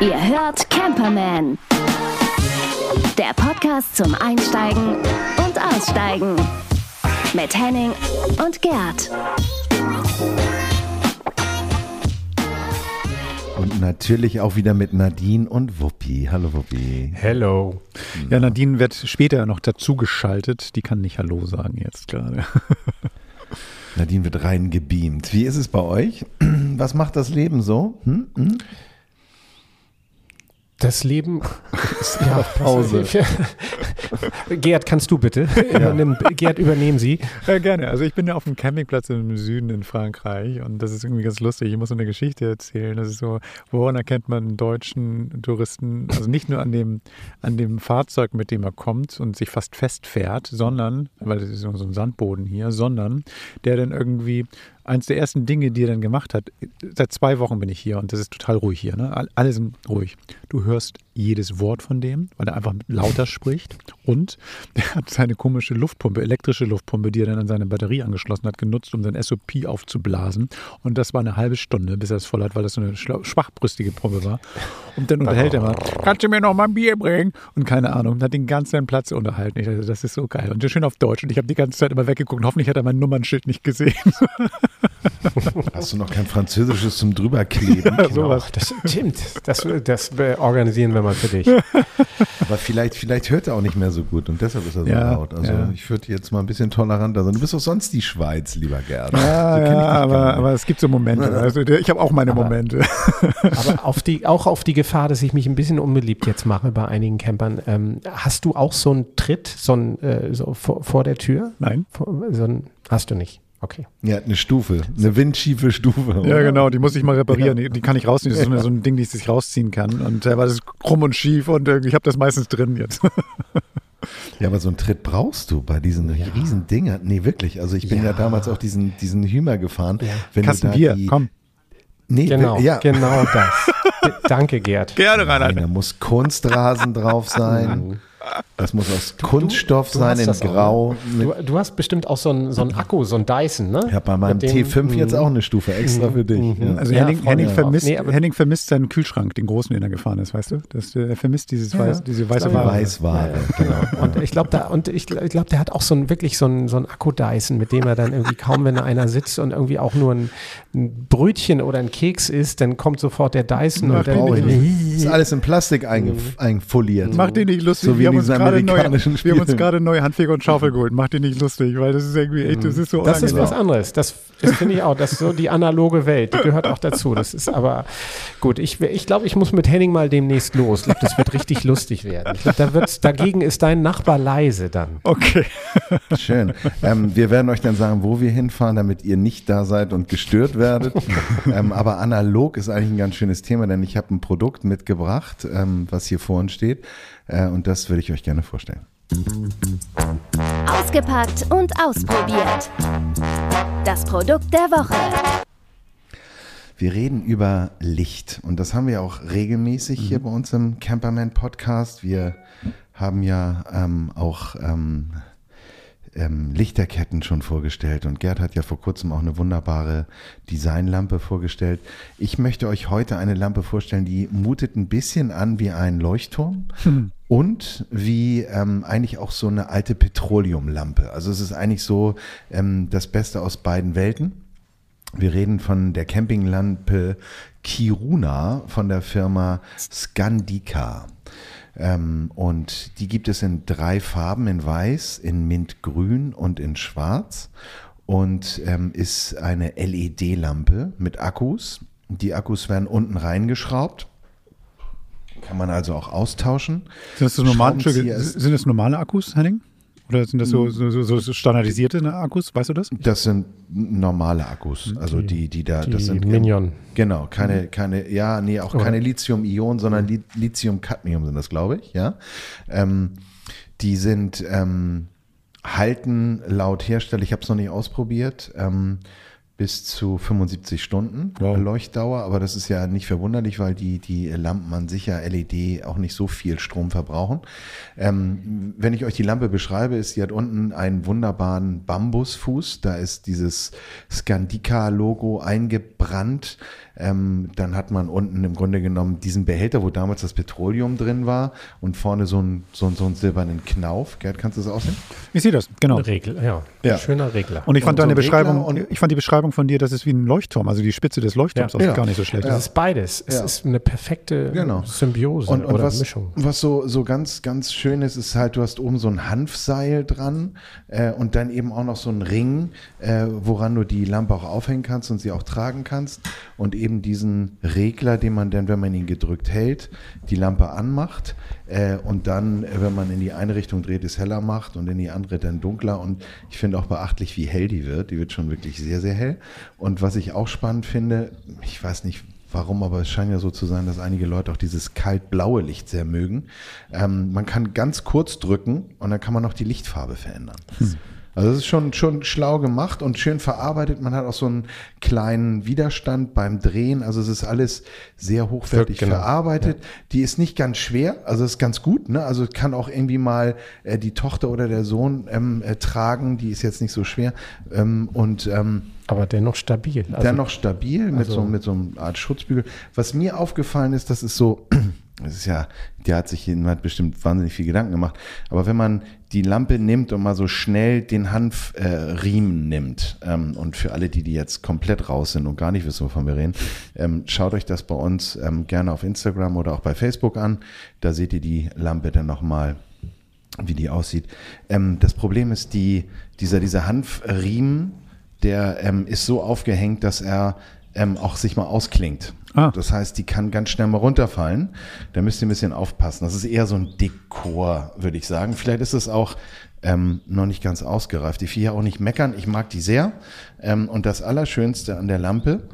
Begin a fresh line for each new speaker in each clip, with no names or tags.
Ihr hört Camperman. Der Podcast zum Einsteigen und Aussteigen. Mit Henning und Gerd.
Und natürlich auch wieder mit Nadine und Wuppi. Hallo Wuppi.
Hello. Ja, Nadine wird später noch dazugeschaltet. Die kann nicht Hallo sagen jetzt gerade.
Nadine wird rein gebeamt. Wie ist es bei euch? Was macht das Leben so? Hm? Hm?
Das Leben ist ja Pause. Gerd, kannst du bitte? Ja. Gerd, übernehmen Sie. Ja, gerne. Also ich bin ja auf dem Campingplatz im Süden in Frankreich und das ist irgendwie ganz lustig. Ich muss eine Geschichte erzählen. Das ist so, woran erkennt man einen deutschen Touristen, also nicht nur an dem, an dem Fahrzeug, mit dem er kommt und sich fast festfährt, sondern, weil das ist so ein Sandboden hier, sondern der dann irgendwie eins der ersten Dinge, die er dann gemacht hat, seit zwei Wochen bin ich hier und das ist total ruhig hier. Ne? Alle sind ruhig. Du hörst jedes Wort von dem, weil er einfach lauter spricht. Und er hat seine komische Luftpumpe, elektrische Luftpumpe, die er dann an seine Batterie angeschlossen hat, genutzt, um sein SOP aufzublasen. Und das war eine halbe Stunde, bis er es voll hat, weil das so eine schwachbrüstige Pumpe war. Und dann unterhält er mal, kannst du mir noch mal ein Bier bringen? Und keine Ahnung, und hat den ganzen Platz unterhalten. Ich dachte, das ist so geil. Und schön auf Deutsch. Und ich habe die ganze Zeit immer weggeguckt. Hoffentlich hat er mein Nummernschild nicht gesehen.
Hast du noch kein Französisches zum drüberkleben?
Ja, sowas. Das stimmt. Das, das organisieren wir mal für dich.
Aber vielleicht, vielleicht hört er auch nicht mehr so gut und deshalb ist er so ja, laut. Also ja. ich würde jetzt mal ein bisschen toleranter sein. Du bist doch sonst die Schweiz, lieber Gerd.
Ja, so ja aber, aber es gibt so Momente. Also ich habe auch meine aber, Momente. Aber auf die, auch auf die Gefahr, dass ich mich ein bisschen unbeliebt jetzt mache bei einigen Campern. Ähm, hast du auch so einen Tritt so ein, äh, so vor, vor der Tür?
Nein.
So ein, hast du nicht. Okay.
Ja, eine Stufe, eine windschiefe Stufe.
Oder? Ja, genau, die muss ich mal reparieren. Die, die kann ich rausziehen. Das ist so, so ein Ding, die ich rausziehen kann. Und äh, das ist krumm und schief und äh, ich habe das meistens drin jetzt.
Ja, aber so einen Tritt brauchst du bei diesen ja. riesen Dingern. Nee, wirklich. Also ich bin ja, ja damals auch diesen, diesen Hümer gefahren. Ja.
Wenn Kasten Bier, die, komm.
Nee,
genau, ja. genau das. Danke, Gerd.
Gerne, Reinhard. Da muss Kunstrasen drauf sein. Das muss aus Kunststoff du, du sein, in Grau.
Du, du, hast bestimmt auch so einen so Akku, so einen Dyson, ne?
Ich habe bei meinem dem, T5 jetzt auch eine Stufe extra für dich.
Ja. Also ja, Henning, Henning, vermisst, nee, Henning vermisst seinen Kühlschrank, den großen, den er gefahren ist, weißt du? Das, er vermisst dieses ja, Weiß, diese weiße Ware.
Weißware,
genau. Und ich glaube, ich, ich glaub, der hat auch so ein, wirklich so einen, so einen Akku-Dyson, mit dem er dann irgendwie kaum, wenn da einer sitzt und irgendwie auch nur ein, ein Brötchen oder ein Keks isst, dann kommt sofort der Dyson
Mach und dann. Ist alles in Plastik eingefoliert.
Mach den nicht lustig. So wie wir haben amerikanischen Spielen. Wir haben uns gerade neue Handfeger und Schaufel geholt. Mach dir nicht lustig, weil das ist irgendwie echt, das ist so Das ist was anderes. Das, das finde ich auch. Das ist so die analoge Welt. Die gehört auch dazu. Das ist aber gut. Ich, ich glaube, ich muss mit Henning mal demnächst los. Ich glaube, das wird richtig lustig werden. Ich glaube, da wird's, dagegen ist dein Nachbar leise dann.
Okay. Schön. Ähm, wir werden euch dann sagen, wo wir hinfahren, damit ihr nicht da seid und gestört werdet. ähm, aber analog ist eigentlich ein ganz schönes Thema, denn ich habe ein Produkt mitgebracht, ähm, was hier vor uns steht. Äh, und das würde ich euch gerne vorstellen.
Ausgepackt und ausprobiert. Das Produkt der Woche.
Wir reden über Licht und das haben wir auch regelmäßig mhm. hier bei uns im Camperman Podcast. Wir haben ja ähm, auch ähm, ähm, Lichterketten schon vorgestellt und Gerd hat ja vor kurzem auch eine wunderbare Designlampe vorgestellt. Ich möchte euch heute eine Lampe vorstellen, die mutet ein bisschen an wie ein Leuchtturm hm. und wie ähm, eigentlich auch so eine alte Petroleumlampe. Also es ist eigentlich so ähm, das Beste aus beiden Welten. Wir reden von der Campinglampe Kiruna von der Firma Skandika. Ähm, und die gibt es in drei Farben, in Weiß, in Mintgrün und in Schwarz. Und ähm, ist eine LED-Lampe mit Akkus. Die Akkus werden unten reingeschraubt. Kann man also auch austauschen.
Sind das, so normal, sind das normale Akkus, Henning? Oder sind das so, so, so, so standardisierte Akkus, weißt du das?
Das sind normale Akkus, also die, die da,
die
das sind
Minion.
Genau, keine, keine, ja, nee, auch keine Lithium-Ionen, sondern Li Lithium-Cadmium sind das, glaube ich, ja. Ähm, die sind, ähm, halten laut Hersteller, ich habe es noch nicht ausprobiert, ähm, bis zu 75 Stunden wow. Leuchtdauer, aber das ist ja nicht verwunderlich, weil die, die Lampen an sich ja LED auch nicht so viel Strom verbrauchen. Ähm, wenn ich euch die Lampe beschreibe, ist sie hat unten einen wunderbaren Bambusfuß, da ist dieses Skandika-Logo eingebrannt ähm, dann hat man unten im Grunde genommen diesen Behälter, wo damals das Petroleum drin war und vorne so einen so, so einen silbernen Knauf. Gerd, kannst du das aussehen?
Ich sehe das, genau.
Regel, ja. Ja. Schöner Regler.
Und ich fand und deine so Beschreibung, ich fand die Beschreibung von dir, das ist wie ein Leuchtturm, also die Spitze des Leuchtturms ja.
ja.
gar nicht so schlecht.
Das ist beides. Es ist eine perfekte genau. Symbiose
und, und
oder
was,
Mischung.
Was so, so ganz, ganz schön ist, ist halt, du hast oben so ein Hanfseil dran äh, und dann eben auch noch so ein Ring, äh, woran du die Lampe auch aufhängen kannst und sie auch tragen kannst und eben diesen Regler, den man dann, wenn man ihn gedrückt hält, die Lampe anmacht äh, und dann, wenn man in die eine Richtung dreht, es heller macht und in die andere dann dunkler. Und ich finde auch beachtlich, wie hell die wird. Die wird schon wirklich sehr, sehr hell. Und was ich auch spannend finde, ich weiß nicht, Warum? Aber es scheint ja so zu sein, dass einige Leute auch dieses kaltblaue Licht sehr mögen. Ähm, man kann ganz kurz drücken und dann kann man auch die Lichtfarbe verändern. Hm. Also es ist schon, schon schlau gemacht und schön verarbeitet. Man hat auch so einen kleinen Widerstand beim Drehen. Also es ist alles sehr hochwertig genau. verarbeitet. Ja. Die ist nicht ganz schwer, also ist ganz gut. Ne? Also kann auch irgendwie mal äh, die Tochter oder der Sohn ähm, äh, tragen. Die ist jetzt nicht so schwer. Ähm, und ähm,
aber dennoch stabil.
Also, dennoch stabil mit, also, so, mit so einer Art Schutzbügel. Was mir aufgefallen ist, das ist so, das ist ja, der hat sich hat bestimmt wahnsinnig viel Gedanken gemacht. Aber wenn man die Lampe nimmt und mal so schnell den Hanfriemen äh, nimmt, ähm, und für alle, die, die jetzt komplett raus sind und gar nicht wissen, wovon wir reden, ähm, schaut euch das bei uns ähm, gerne auf Instagram oder auch bei Facebook an. Da seht ihr die Lampe dann nochmal, wie die aussieht. Ähm, das Problem ist, die, dieser, dieser Hanfriemen, der ähm, ist so aufgehängt, dass er ähm, auch sich mal ausklingt. Ah. Das heißt, die kann ganz schnell mal runterfallen. Da müsst ihr ein bisschen aufpassen. Das ist eher so ein Dekor, würde ich sagen. Vielleicht ist es auch ähm, noch nicht ganz ausgereift. Will hier auch nicht meckern. Ich mag die sehr. Ähm, und das Allerschönste an der Lampe,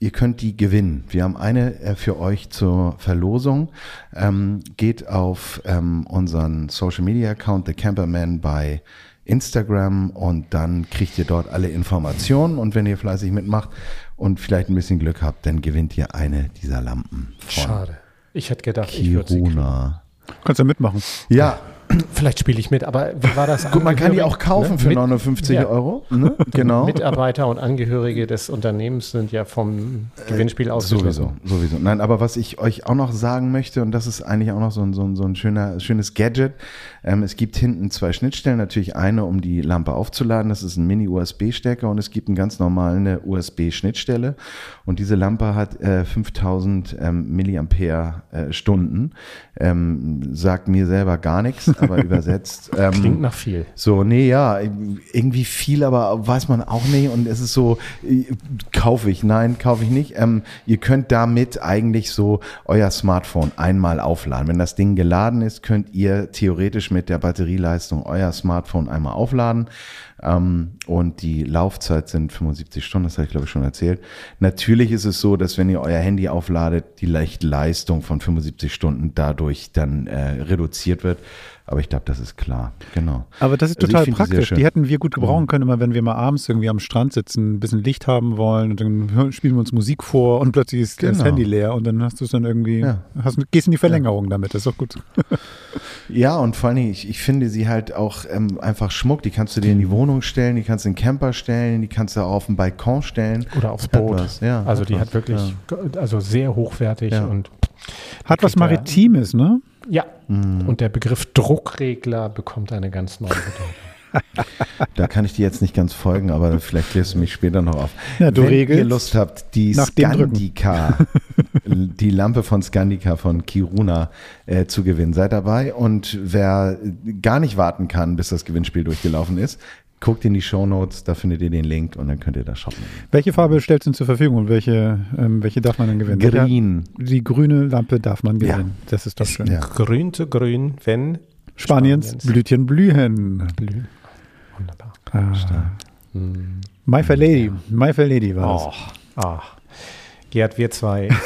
ihr könnt die gewinnen. Wir haben eine äh, für euch zur Verlosung. Ähm, geht auf ähm, unseren Social Media Account, The Camperman bei Instagram und dann kriegt ihr dort alle Informationen und wenn ihr fleißig mitmacht und vielleicht ein bisschen Glück habt, dann gewinnt ihr eine dieser Lampen.
Schade. Ich hätte gedacht,
Kiruna. ich würde
Kannst du mitmachen.
Ja,
Vielleicht spiele ich mit, aber wie war das?
Gut, man kann die auch kaufen ne? für 59 ja. Euro.
Ne? Genau. Mitarbeiter und Angehörige des Unternehmens sind ja vom Gewinnspiel äh, ausgeschlossen.
Sowieso, sowieso. Nein, aber was ich euch auch noch sagen möchte, und das ist eigentlich auch noch so ein, so ein, so ein schöner, schönes Gadget, ähm, es gibt hinten zwei Schnittstellen, natürlich eine, um die Lampe aufzuladen, das ist ein Mini-USB-Stecker und es gibt einen ganz normalen USB-Schnittstelle und diese Lampe hat äh, 5000 ähm, Milliampere äh, Stunden, ähm, sagt mir selber gar nichts aber übersetzt.
Ähm, Klingt nach viel.
So, nee, ja, irgendwie viel, aber weiß man auch nicht. Und es ist so, äh, kaufe ich, nein, kaufe ich nicht. Ähm, ihr könnt damit eigentlich so euer Smartphone einmal aufladen. Wenn das Ding geladen ist, könnt ihr theoretisch mit der Batterieleistung euer Smartphone einmal aufladen. Ähm, und die Laufzeit sind 75 Stunden, das habe ich glaube ich schon erzählt. Natürlich ist es so, dass wenn ihr euer Handy aufladet, die Leistung von 75 Stunden dadurch dann äh, reduziert wird. Aber ich glaube, das ist klar. Genau.
Aber das ist also total praktisch. Die, hätten wir gut gebrauchen mhm. können, immer wenn wir mal abends irgendwie am Strand sitzen, ein bisschen Licht haben wollen und dann spielen wir uns Musik vor und plötzlich ist genau. das Handy leer und dann hast du es dann irgendwie, ja. hast, gehst in die Verlängerung ja. damit. Das ist doch gut.
ja, und vor allem, ich, ich finde sie halt auch ähm, einfach Schmuck. Die kannst du dir in die Wohnung stellen, die kannst du in den Camper stellen, die kannst du auf den Balkon stellen.
Oder aufs Boot. Ja, also die hat wirklich, ja. also sehr hochwertig und
hat was Maritimes, ne?
Ja. Mhm. Und der Begriff Druckregler bekommt eine ganz neue Bedeutung.
da kann ich dir jetzt nicht ganz folgen, aber vielleicht klärst du mich später noch auf.
Ja, du
Wenn
regelst
ihr Lust habt, die Skandika, die Lampe von Skandika von Kiruna äh, zu gewinnen, seid dabei. Und wer gar nicht warten kann, bis das Gewinnspiel durchgelaufen ist, Guckt in die Show Notes, da findet ihr den Link und dann könnt ihr das shoppen.
Welche Farbe stellst du zur Verfügung und welche, ähm, welche darf man dann gewinnen?
Grün.
Die grüne Lampe darf man gewinnen. Ja. Das ist doch schön. Ja.
Grün zu grün, wenn
Spaniens, Spaniens. Blütchen blühen.
Blühen. Wunderbar. Ah.
Hm. My Fair Lady. My Fair Lady war
das. Oh. Gerd, wir zwei.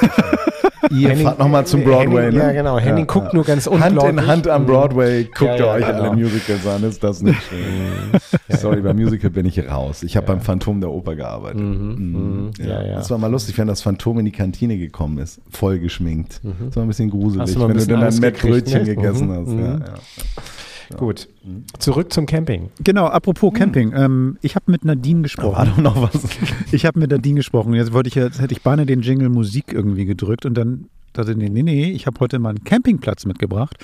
Ihr Henning, fahrt nochmal zum Broadway,
Henning,
ne?
Ja, genau. Henning ja, guckt ja. nur ganz unglaublich.
Hand in Hand am Broadway guckt ihr euch genau. alle Musicals an. Ist das nicht schön? Sorry, beim Musical bin ich raus. Ich habe beim Phantom der Oper gearbeitet. Mhm. Mhm. Ja, ja. Das war mal lustig, wenn das Phantom in die Kantine gekommen ist, voll geschminkt. Mhm. Das war ein bisschen gruselig,
wenn
du
dann
ein Mettbrötchen ne? gegessen
mhm.
hast. Ja.
Gut. Zurück zum Camping.
Genau, apropos Camping. Ähm, ich habe mit Nadine gesprochen.
War doch noch was.
ich habe mit Nadine gesprochen. Jetzt wollte ich jetzt hätte ich beinahe den Jingle Musik irgendwie gedrückt und dann dachte, nee, nee, nee, ich habe heute mal einen Campingplatz mitgebracht.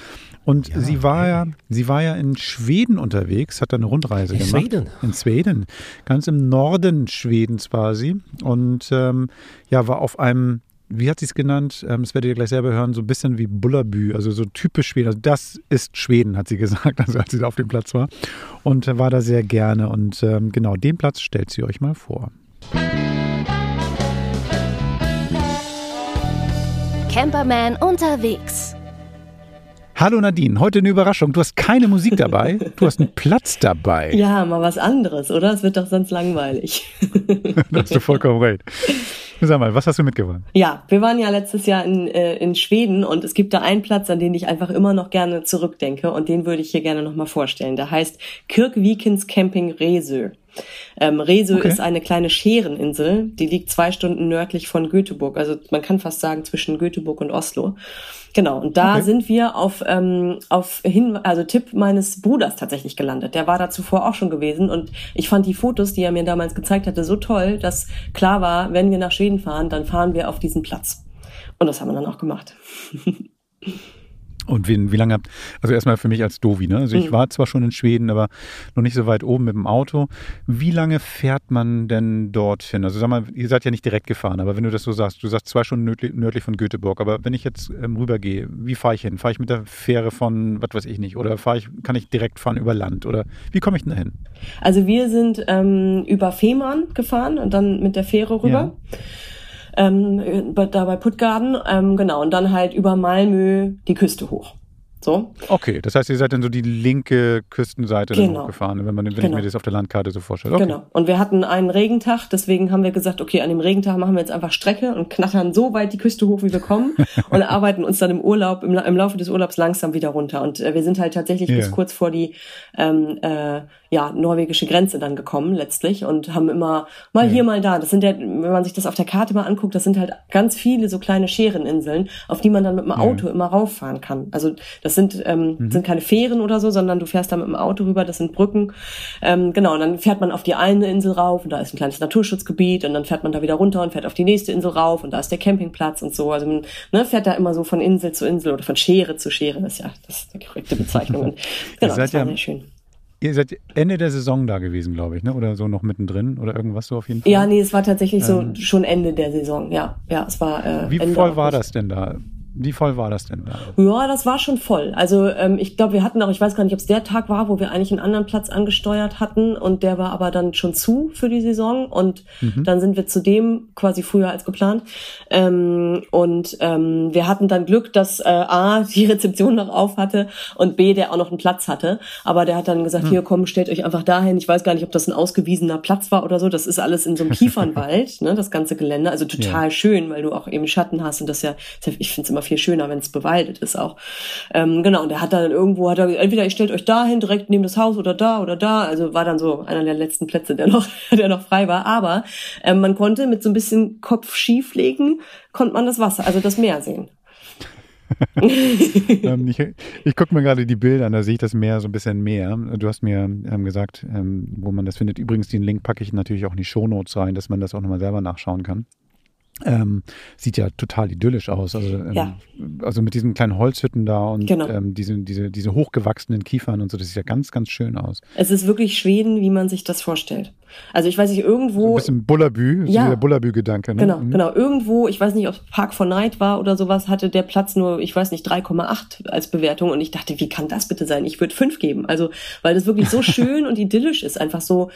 Und ja, sie war ja, sie war ja in Schweden unterwegs, hat da eine Rundreise in gemacht.
Schweden.
In Schweden. Ganz im Norden Schwedens war sie. Und ähm, ja, war auf einem, wie hat sie es genannt? Ähm, das werdet ihr gleich selber hören, so ein bisschen wie Bullabü, also so typisch Schweden. Also das ist Schweden, hat sie gesagt, also als sie da auf dem Platz war. Und war da sehr gerne. Und ähm, genau, den Platz stellt sie euch mal vor.
Camperman unterwegs.
Hallo Nadine, heute eine Überraschung. Du hast keine Musik dabei, du hast einen Platz dabei.
Ja, mal was anderes, oder? Es wird doch sonst langweilig.
da hast du vollkommen recht. Sag mal, was hast du mitgebracht?
Ja, wir waren ja letztes Jahr in, äh, in Schweden und es gibt da einen Platz, an den ich einfach immer noch gerne zurückdenke und den würde ich hier gerne nochmal vorstellen. Der heißt Kirkvikens Camping Resö. Ähm, Resö okay. ist eine kleine Schereninsel, die liegt zwei Stunden nördlich von Göteborg, also man kann fast sagen zwischen Göteborg und Oslo. Genau, und da okay. sind wir auf, ähm, auf hin, also Tipp meines Bruders tatsächlich gelandet. Der war da zuvor auch schon gewesen und ich fand die Fotos, die er mir damals gezeigt hatte, so toll, dass klar war, wenn wir nach Schweden fahren, dann fahren wir auf diesen Platz. Und das haben wir dann auch gemacht.
Und wie, wie lange habt, also erstmal für mich als Dovi, ne? Also ich mhm. war zwar schon in Schweden, aber noch nicht so weit oben mit dem Auto. Wie lange fährt man denn dorthin? Also sag mal, ihr seid ja nicht direkt gefahren, aber wenn du das so sagst, du sagst zwei Stunden nördlich, nördlich von Göteborg, aber wenn ich jetzt ähm, rübergehe, wie fahre ich hin? Fahre ich mit der Fähre von, was weiß ich nicht, oder fahre ich, kann ich direkt fahren über Land oder wie komme ich denn dahin?
Also wir sind ähm, über Fehmarn gefahren und dann mit der Fähre rüber. Ja ähm, da bei Puttgarden, ähm, genau, und dann halt über Malmö die Küste hoch. So.
Okay, das heißt, ihr seid dann so die linke Küstenseite genau. hochgefahren, wenn man wenn genau. ich mir das auf der Landkarte so vorstelle. Okay. Genau.
Und wir hatten einen Regentag, deswegen haben wir gesagt, okay, an dem Regentag machen wir jetzt einfach Strecke und knattern so weit die Küste hoch, wie wir kommen und arbeiten uns dann im Urlaub, im, im Laufe des Urlaubs langsam wieder runter. Und äh, wir sind halt tatsächlich yeah. bis kurz vor die ähm, äh, ja, norwegische Grenze dann gekommen letztlich und haben immer mal ja. hier, mal da. Das sind ja, wenn man sich das auf der Karte mal anguckt, das sind halt ganz viele so kleine Schereninseln, auf die man dann mit dem Auto ja. immer rauffahren kann. Also das sind, ähm, mhm. sind keine Fähren oder so, sondern du fährst da mit dem Auto rüber, das sind Brücken. Ähm, genau, und dann fährt man auf die eine Insel rauf und da ist ein kleines Naturschutzgebiet und dann fährt man da wieder runter und fährt auf die nächste Insel rauf und da ist der Campingplatz und so. Also man ne, fährt da immer so von Insel zu Insel oder von Schere zu Schere, das ist ja das ist die korrekte Bezeichnung. Und,
genau, das war ja, sehr schön. Ihr seid Ende der Saison da gewesen, glaube ich, ne? Oder so noch mittendrin oder irgendwas so auf jeden Fall.
Ja, nee, es war tatsächlich so ähm, schon Ende der Saison. Ja, ja, es war. Äh,
wie
Ende
voll war das denn da? Wie voll war das denn da?
Ja, das war schon voll. Also ähm, ich glaube, wir hatten auch, ich weiß gar nicht, ob es der Tag war, wo wir eigentlich einen anderen Platz angesteuert hatten und der war aber dann schon zu für die Saison und mhm. dann sind wir zu dem quasi früher als geplant. Ähm, und ähm, wir hatten dann Glück, dass äh, A, die Rezeption noch auf hatte und B, der auch noch einen Platz hatte. Aber der hat dann gesagt, mhm. hier komm, stellt euch einfach dahin. Ich weiß gar nicht, ob das ein ausgewiesener Platz war oder so. Das ist alles in so einem Kiefernwald, ne, das ganze Gelände. Also total ja. schön, weil du auch eben Schatten hast und das ja, ich finde es immer viel schöner, wenn es bewaldet ist auch. Ähm, genau, und der hat dann irgendwo, hat er, entweder ihr stellt euch dahin, direkt neben das Haus oder da oder da. Also war dann so einer der letzten Plätze, der noch, der noch frei war. Aber ähm, man konnte mit so ein bisschen Kopf schief legen, konnte man das Wasser, also das Meer sehen.
ähm, ich ich gucke mir gerade die Bilder an, da sehe ich das Meer so ein bisschen mehr. Du hast mir ähm, gesagt, ähm, wo man das findet. Übrigens, den Link packe ich natürlich auch in die Shownotes rein, dass man das auch nochmal selber nachschauen kann. Ähm, sieht ja total idyllisch aus. Also, ähm, ja. also mit diesen kleinen Holzhütten da und genau. ähm, diese, diese, diese hochgewachsenen Kiefern und so, das sieht ja ganz, ganz schön aus.
Es ist wirklich Schweden, wie man sich das vorstellt. Also ich weiß nicht, irgendwo. So
ein bisschen Bullabü, ja. dieser Bullabü-Gedanke.
Ne? Genau, mhm. genau. Irgendwo, ich weiß nicht, ob es Park for Night war oder sowas, hatte der Platz nur, ich weiß nicht, 3,8 als Bewertung. Und ich dachte, wie kann das bitte sein? Ich würde 5 geben. Also, weil das wirklich so schön und idyllisch ist. Einfach so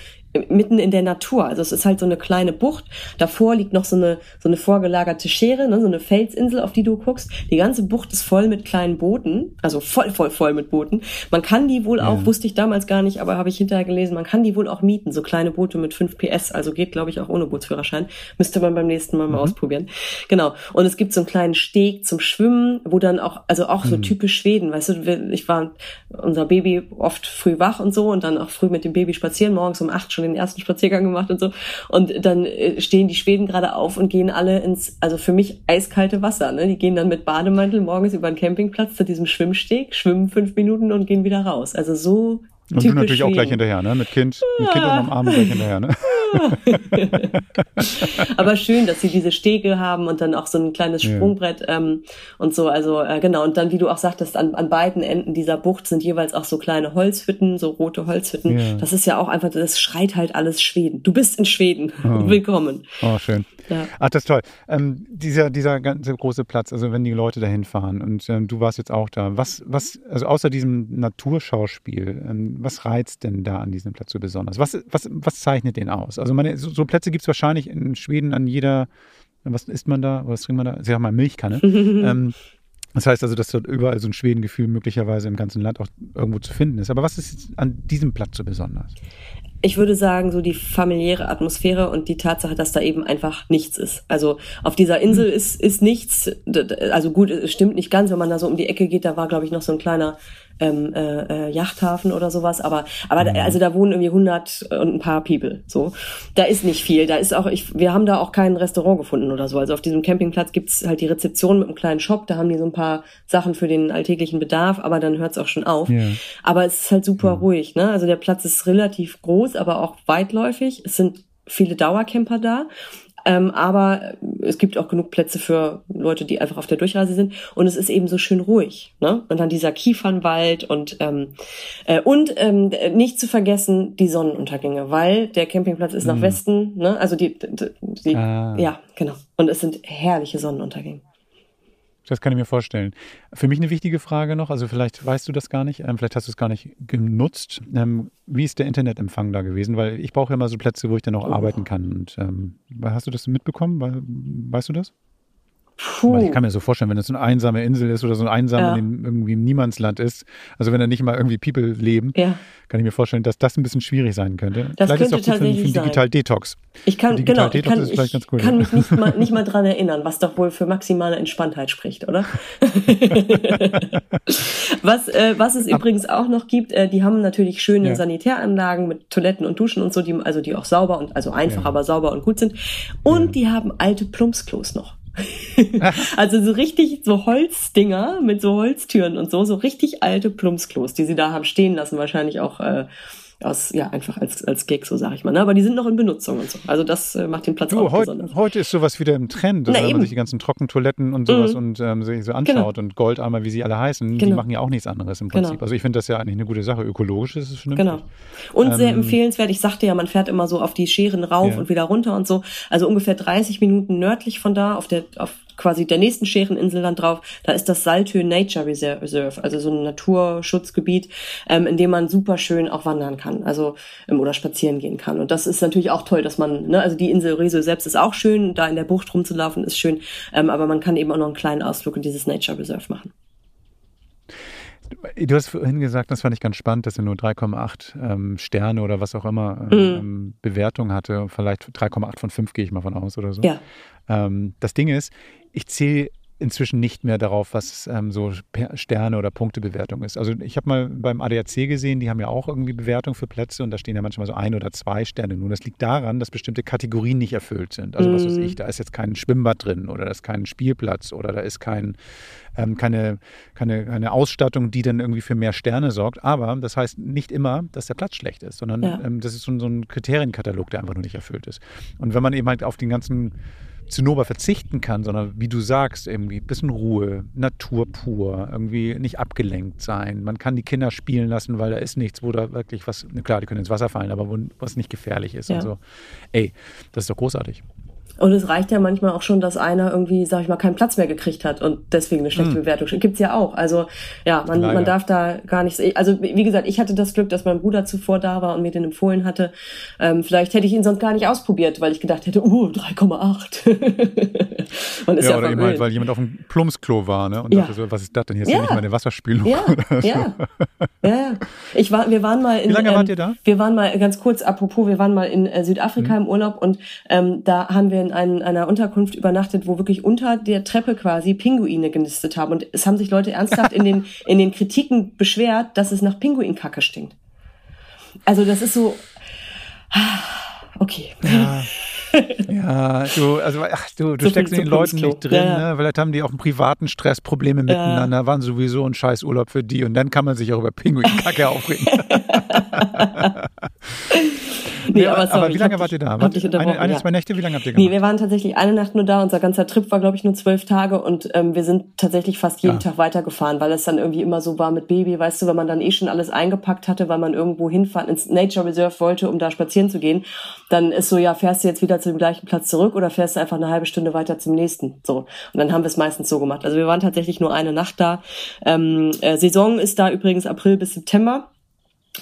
mitten in der Natur. Also es ist halt so eine kleine Bucht. Davor liegt noch so eine, so eine vorgelagerte Schere, ne, so eine Felsinsel, auf die du guckst. Die ganze Bucht ist voll mit kleinen Booten, also voll, voll, voll mit Booten. Man kann die wohl auch, wusste ich damals gar nicht, aber habe ich hinterher gelesen, man kann die wohl auch mieten, so kleine Boote mit 5 PS, also geht, glaube ich, auch ohne Bootsführerschein. Müsste man beim nächsten Mal mal mhm. ausprobieren. Genau. Und es gibt so einen kleinen Steg zum Schwimmen, wo dann auch, also auch so mhm. typisch Schweden, weißt du, ich war unser Baby oft früh wach und so und dann auch früh mit dem Baby spazieren, morgens um acht schon den ersten Spaziergang gemacht und so. Und dann äh, stehen die Schweden gerade auf und gehen alle ins, also für mich eiskalte Wasser. Ne? Die gehen dann mit Bademantel morgens über den Campingplatz zu diesem Schwimmsteg, schwimmen fünf Minuten und gehen wieder raus. Also so
und du natürlich auch gleich hinterher, ne? Mit Kind, mit Kind unterm Arm gleich hinterher, ne?
Aber schön, dass sie diese Stege haben und dann auch so ein kleines Sprungbrett ähm, und so. Also äh, genau. Und dann, wie du auch sagtest, an, an beiden Enden dieser Bucht sind jeweils auch so kleine Holzhütten, so rote Holzhütten. Ja. Das ist ja auch einfach, das schreit halt alles Schweden. Du bist in Schweden. Oh. Willkommen.
Oh, schön. Ja. Ach, das ist toll. Ähm, dieser, dieser ganze große Platz, also wenn die Leute dahin fahren und ähm, du warst jetzt auch da, was, was, also außer diesem Naturschauspiel, ähm, was reizt denn da an diesem Platz so besonders? Was, was, was zeichnet den aus? Also meine, so, so Plätze gibt es wahrscheinlich in Schweden an jeder, was isst man da, was trinkt man da? Sie haben mal Milchkanne. ähm, das heißt also, dass dort überall so ein Schwedengefühl möglicherweise im ganzen Land auch irgendwo zu finden ist. Aber was ist an diesem Platz so besonders?
ich würde sagen, so die familiäre Atmosphäre und die Tatsache, dass da eben einfach nichts ist. Also auf dieser Insel hm. ist, ist nichts, also gut, es stimmt nicht ganz, wenn man da so um die Ecke geht, da war, glaube ich, noch so ein kleiner ähm, äh, äh, Yachthafen oder sowas, aber aber mhm. da, also da wohnen irgendwie 100 und ein paar People, so. Da ist nicht viel, da ist auch ich wir haben da auch kein Restaurant gefunden oder so. Also auf diesem Campingplatz gibt's halt die Rezeption mit einem kleinen Shop, da haben die so ein paar Sachen für den alltäglichen Bedarf, aber dann hört's auch schon auf. Yeah. Aber es ist halt super ja. ruhig, ne? Also der Platz ist relativ groß, aber auch weitläufig. Es sind viele Dauercamper da. Ähm, aber es gibt auch genug Plätze für Leute, die einfach auf der Durchreise sind. Und es ist eben so schön ruhig. Ne? Und dann dieser Kiefernwald und ähm, äh, und ähm, nicht zu vergessen die Sonnenuntergänge, weil der Campingplatz ist nach mhm. Westen. Ne? Also die, die, die ah. ja genau. Und es sind herrliche Sonnenuntergänge.
Das kann ich mir vorstellen. Für mich eine wichtige Frage noch, also vielleicht weißt du das gar nicht, ähm, vielleicht hast du es gar nicht genutzt. Ähm, wie ist der Internetempfang da gewesen? Weil ich brauche ja immer so Plätze, wo ich dann auch oh. arbeiten kann. Und ähm, hast du das mitbekommen? Weißt du das? Puh. ich kann mir so vorstellen, wenn das so eine einsame Insel ist oder so ein einsame ja. in irgendwie im Niemandsland ist, also wenn da nicht mal irgendwie People leben, ja. kann ich mir vorstellen, dass das ein bisschen schwierig sein könnte.
Das vielleicht könnte ist auch gut für, für einen
Digital Detox.
Ich kann, Digital genau, Detox ich kann, ich cool, kann mich nicht mal, nicht mal dran erinnern, was doch wohl für maximale Entspanntheit spricht, oder? was, äh, was es übrigens auch noch gibt, äh, die haben natürlich schöne ja. Sanitäranlagen mit Toiletten und Duschen und so, die, also die auch sauber und, also einfach, aber sauber und gut sind. Und die haben alte Plumpsklos noch. also so richtig so Holzdinger mit so Holztüren und so, so richtig alte Plumpsklos, die sie da haben stehen lassen, wahrscheinlich auch äh, aus, ja, einfach als, als Gag, so sage ich mal. Ne? Aber die sind noch in Benutzung und so. Also das äh, macht den Platz du, auch
heut,
besonders.
Heute ist sowas wieder im Trend, also wenn man sich die ganzen Trockentoiletten und sowas mhm. und ähm, sich so anschaut genau. und Goldeimer, wie sie alle heißen, genau. die machen ja auch nichts anderes im Prinzip. Genau. Also ich finde das ja eigentlich eine gute Sache. Ökologisch ist es schon
Genau. Und ähm, sehr empfehlenswert, ich sagte ja, man fährt immer so auf die Scheren rauf ja. und wieder runter und so. Also ungefähr 30 Minuten nördlich von da, auf der, auf quasi der nächsten Schereninsel dann drauf, da ist das Saltö Nature Reserve, also so ein Naturschutzgebiet, ähm, in dem man super schön auch wandern kann, also ähm, oder spazieren gehen kann. Und das ist natürlich auch toll, dass man, ne, also die Insel Reso selbst ist auch schön, da in der Bucht rumzulaufen ist schön, ähm, aber man kann eben auch noch einen kleinen Ausflug in dieses Nature Reserve machen.
Du hast vorhin gesagt, das fand ich ganz spannend, dass er nur 3,8 ähm, Sterne oder was auch immer ähm, mhm. Ähm, Bewertung hatte. Vielleicht 3,8 von 5 gehe ich mal von aus oder so. Ja. Ähm, das Ding ist, ich zähle inzwischen nicht mehr darauf, was ähm, so Sterne- oder Punktebewertung ist. Also ich habe mal beim ADAC gesehen, die haben ja auch irgendwie Bewertung für Plätze und da stehen ja manchmal so ein oder zwei Sterne. Nun, das liegt daran, dass bestimmte Kategorien nicht erfüllt sind. Also was weiß ich, mhm. da ist jetzt kein Schwimmbad drin oder da ist kein Spielplatz oder da ist kein, ähm, keine, keine, keine Ausstattung, die dann irgendwie für mehr Sterne sorgt. Aber das heißt nicht immer, dass der Platz schlecht ist, sondern ja. ähm, das ist so, so ein Kriterienkatalog, der einfach nur nicht erfüllt ist. Und wenn man eben halt auf den ganzen Zinnober verzichten kann, sondern wie du sagst, irgendwie ein bisschen Ruhe, Natur pur, irgendwie nicht abgelenkt sein. Man kann die Kinder spielen lassen, weil da ist nichts, wo da wirklich was, klar, die können ins Wasser fallen, aber wo, was nicht gefährlich ist. Ja. Also, ey, das ist doch großartig.
Und es reicht ja manchmal auch schon, dass einer irgendwie, sag ich mal, keinen Platz mehr gekriegt hat und deswegen eine schlechte hm. Bewertung. Gibt's ja auch. Also ja, man, man darf da gar nichts. Also wie gesagt, ich hatte das Glück, dass mein Bruder zuvor da war und mir den empfohlen hatte. Ähm, vielleicht hätte ich ihn sonst gar nicht ausprobiert, weil ich gedacht hätte, uh, 3,8.
ja, ja oder eben halt, weil jemand auf dem Plumpsklo war, ne? Und ja. dachte so, was ist das denn? Hier ist ja, ja nicht mal eine Wasserspülung.
Ja, so. ja. ja, Ich war, wir waren mal in.
Wie lange ähm, wart ihr da?
Wir waren mal ganz kurz, apropos, wir waren mal in äh, Südafrika hm. im Urlaub und ähm, da haben wir in ein, einer Unterkunft übernachtet, wo wirklich unter der Treppe quasi Pinguine genistet haben. Und es haben sich Leute ernsthaft in den, in den Kritiken beschwert, dass es nach Pinguinkacke stinkt. Also das ist so. Okay.
Ja. ja, du, also ach, du, du so steckst in den Leuten nicht drin, ja. Ne? Vielleicht haben die auch einen privaten Stress, Probleme miteinander, ja. waren sowieso ein scheiß Urlaub für die und dann kann man sich auch über Pinguinkacke aufregen. Nee, aber, sorry, aber wie lange wart ihr da? Wart eine, eine zwei Nächte, wie lange habt ihr gemacht?
Nee, wir waren tatsächlich eine Nacht nur da. Unser ganzer Trip war, glaube ich, nur zwölf Tage und ähm, wir sind tatsächlich fast jeden Tag weitergefahren, weil es dann irgendwie immer so war mit Baby, weißt du, wenn man dann eh schon alles eingepackt hatte, weil man irgendwo hinfahren ins Nature Reserve wollte, um da spazieren zu gehen, dann ist so, ja, fährst du jetzt wieder zu dem gleichen Platz zurück oder fährst du einfach eine halbe Stunde weiter zum nächsten? So. Und dann haben wir es meistens so gemacht. Also wir waren tatsächlich nur eine Nacht da. Ähm, äh, Saison ist da übrigens April bis September.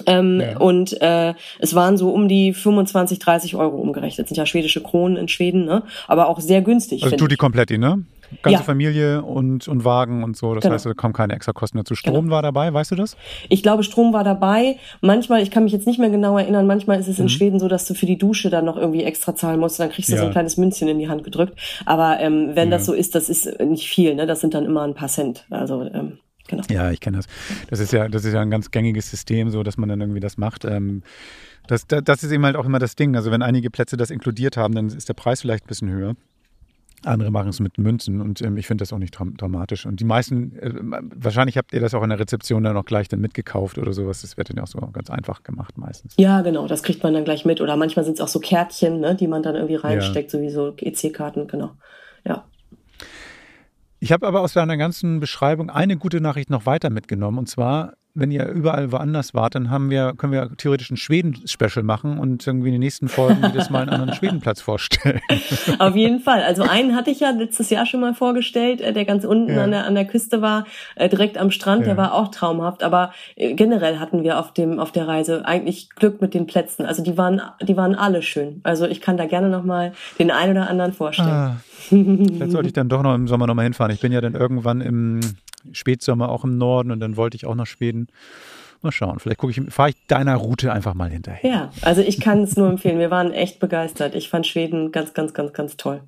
Ähm, ja. Und äh, es waren so um die 25, 30 Euro umgerechnet. Das sind ja schwedische Kronen in Schweden, ne? aber auch sehr günstig.
Also du die komplett, ne? Ganze ja. Familie und, und Wagen und so. Das genau. heißt, da kommen keine extra Kosten dazu. Strom genau. war dabei, weißt du das?
Ich glaube, Strom war dabei. Manchmal, ich kann mich jetzt nicht mehr genau erinnern, manchmal ist es in mhm. Schweden so, dass du für die Dusche dann noch irgendwie extra zahlen musst. Dann kriegst du ja. so ein kleines Münzchen in die Hand gedrückt. Aber ähm, wenn ja. das so ist, das ist nicht viel. Ne? Das sind dann immer ein paar Cent. Also ähm, Genau.
Ja, ich kenne das. Das ist ja, das ist ja ein ganz gängiges System, so dass man dann irgendwie das macht. Ähm, das, das ist eben halt auch immer das Ding. Also wenn einige Plätze das inkludiert haben, dann ist der Preis vielleicht ein bisschen höher. Andere machen es mit Münzen und ähm, ich finde das auch nicht dramatisch. Und die meisten, äh, wahrscheinlich habt ihr das auch in der Rezeption dann auch gleich dann mitgekauft oder sowas. Das wird dann auch so ganz einfach gemacht meistens.
Ja, genau, das kriegt man dann gleich mit. Oder manchmal sind es auch so Kärtchen, ne, die man dann irgendwie reinsteckt, ja. sowieso EC-Karten, genau. Ja.
Ich habe aber aus deiner ganzen Beschreibung eine gute Nachricht noch weiter mitgenommen. Und zwar, wenn ihr überall woanders wart, dann haben wir, können wir theoretisch ein Schweden-Special machen und irgendwie in den nächsten Folgen jedes Mal einen anderen Schwedenplatz vorstellen.
Auf jeden Fall. Also einen hatte ich ja letztes Jahr schon mal vorgestellt, äh, der ganz unten ja. an, der, an der Küste war, äh, direkt am Strand, ja. der war auch traumhaft. Aber äh, generell hatten wir auf dem, auf der Reise eigentlich Glück mit den Plätzen. Also die waren, die waren alle schön. Also ich kann da gerne nochmal den einen oder anderen vorstellen. Ah.
Vielleicht sollte ich dann doch noch im Sommer nochmal hinfahren. Ich bin ja dann irgendwann im Spätsommer auch im Norden und dann wollte ich auch nach Schweden. Mal schauen, vielleicht gucke ich, fahre ich deiner Route einfach mal hinterher.
Ja, also ich kann es nur empfehlen. Wir waren echt begeistert. Ich fand Schweden ganz, ganz, ganz, ganz toll.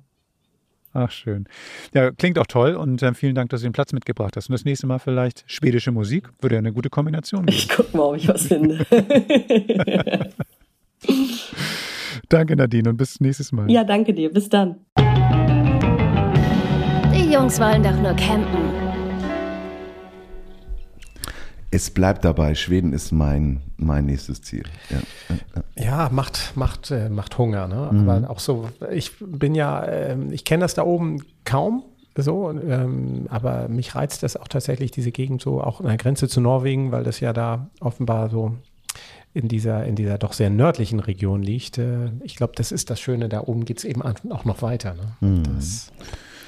Ach, schön. Ja, klingt auch toll und äh, vielen Dank, dass du den Platz mitgebracht hast. Und das nächste Mal vielleicht schwedische Musik. Würde ja eine gute Kombination
geben. Ich guck mal, ob ich was finde.
danke, Nadine, und bis nächstes Mal.
Ja, danke dir. Bis dann.
Jungs wollen doch nur campen.
Es bleibt dabei, Schweden ist mein, mein nächstes Ziel. Ja,
ja. macht, macht, äh, macht Hunger. Ne? Mhm. Aber auch so, ich bin ja, äh, ich kenne das da oben kaum, so, ähm, aber mich reizt das auch tatsächlich, diese Gegend so auch an der Grenze zu Norwegen, weil das ja da offenbar so in dieser, in dieser doch sehr nördlichen Region liegt. Äh, ich glaube, das ist das Schöne, da oben geht es eben auch noch weiter. Ne? Mhm. Das,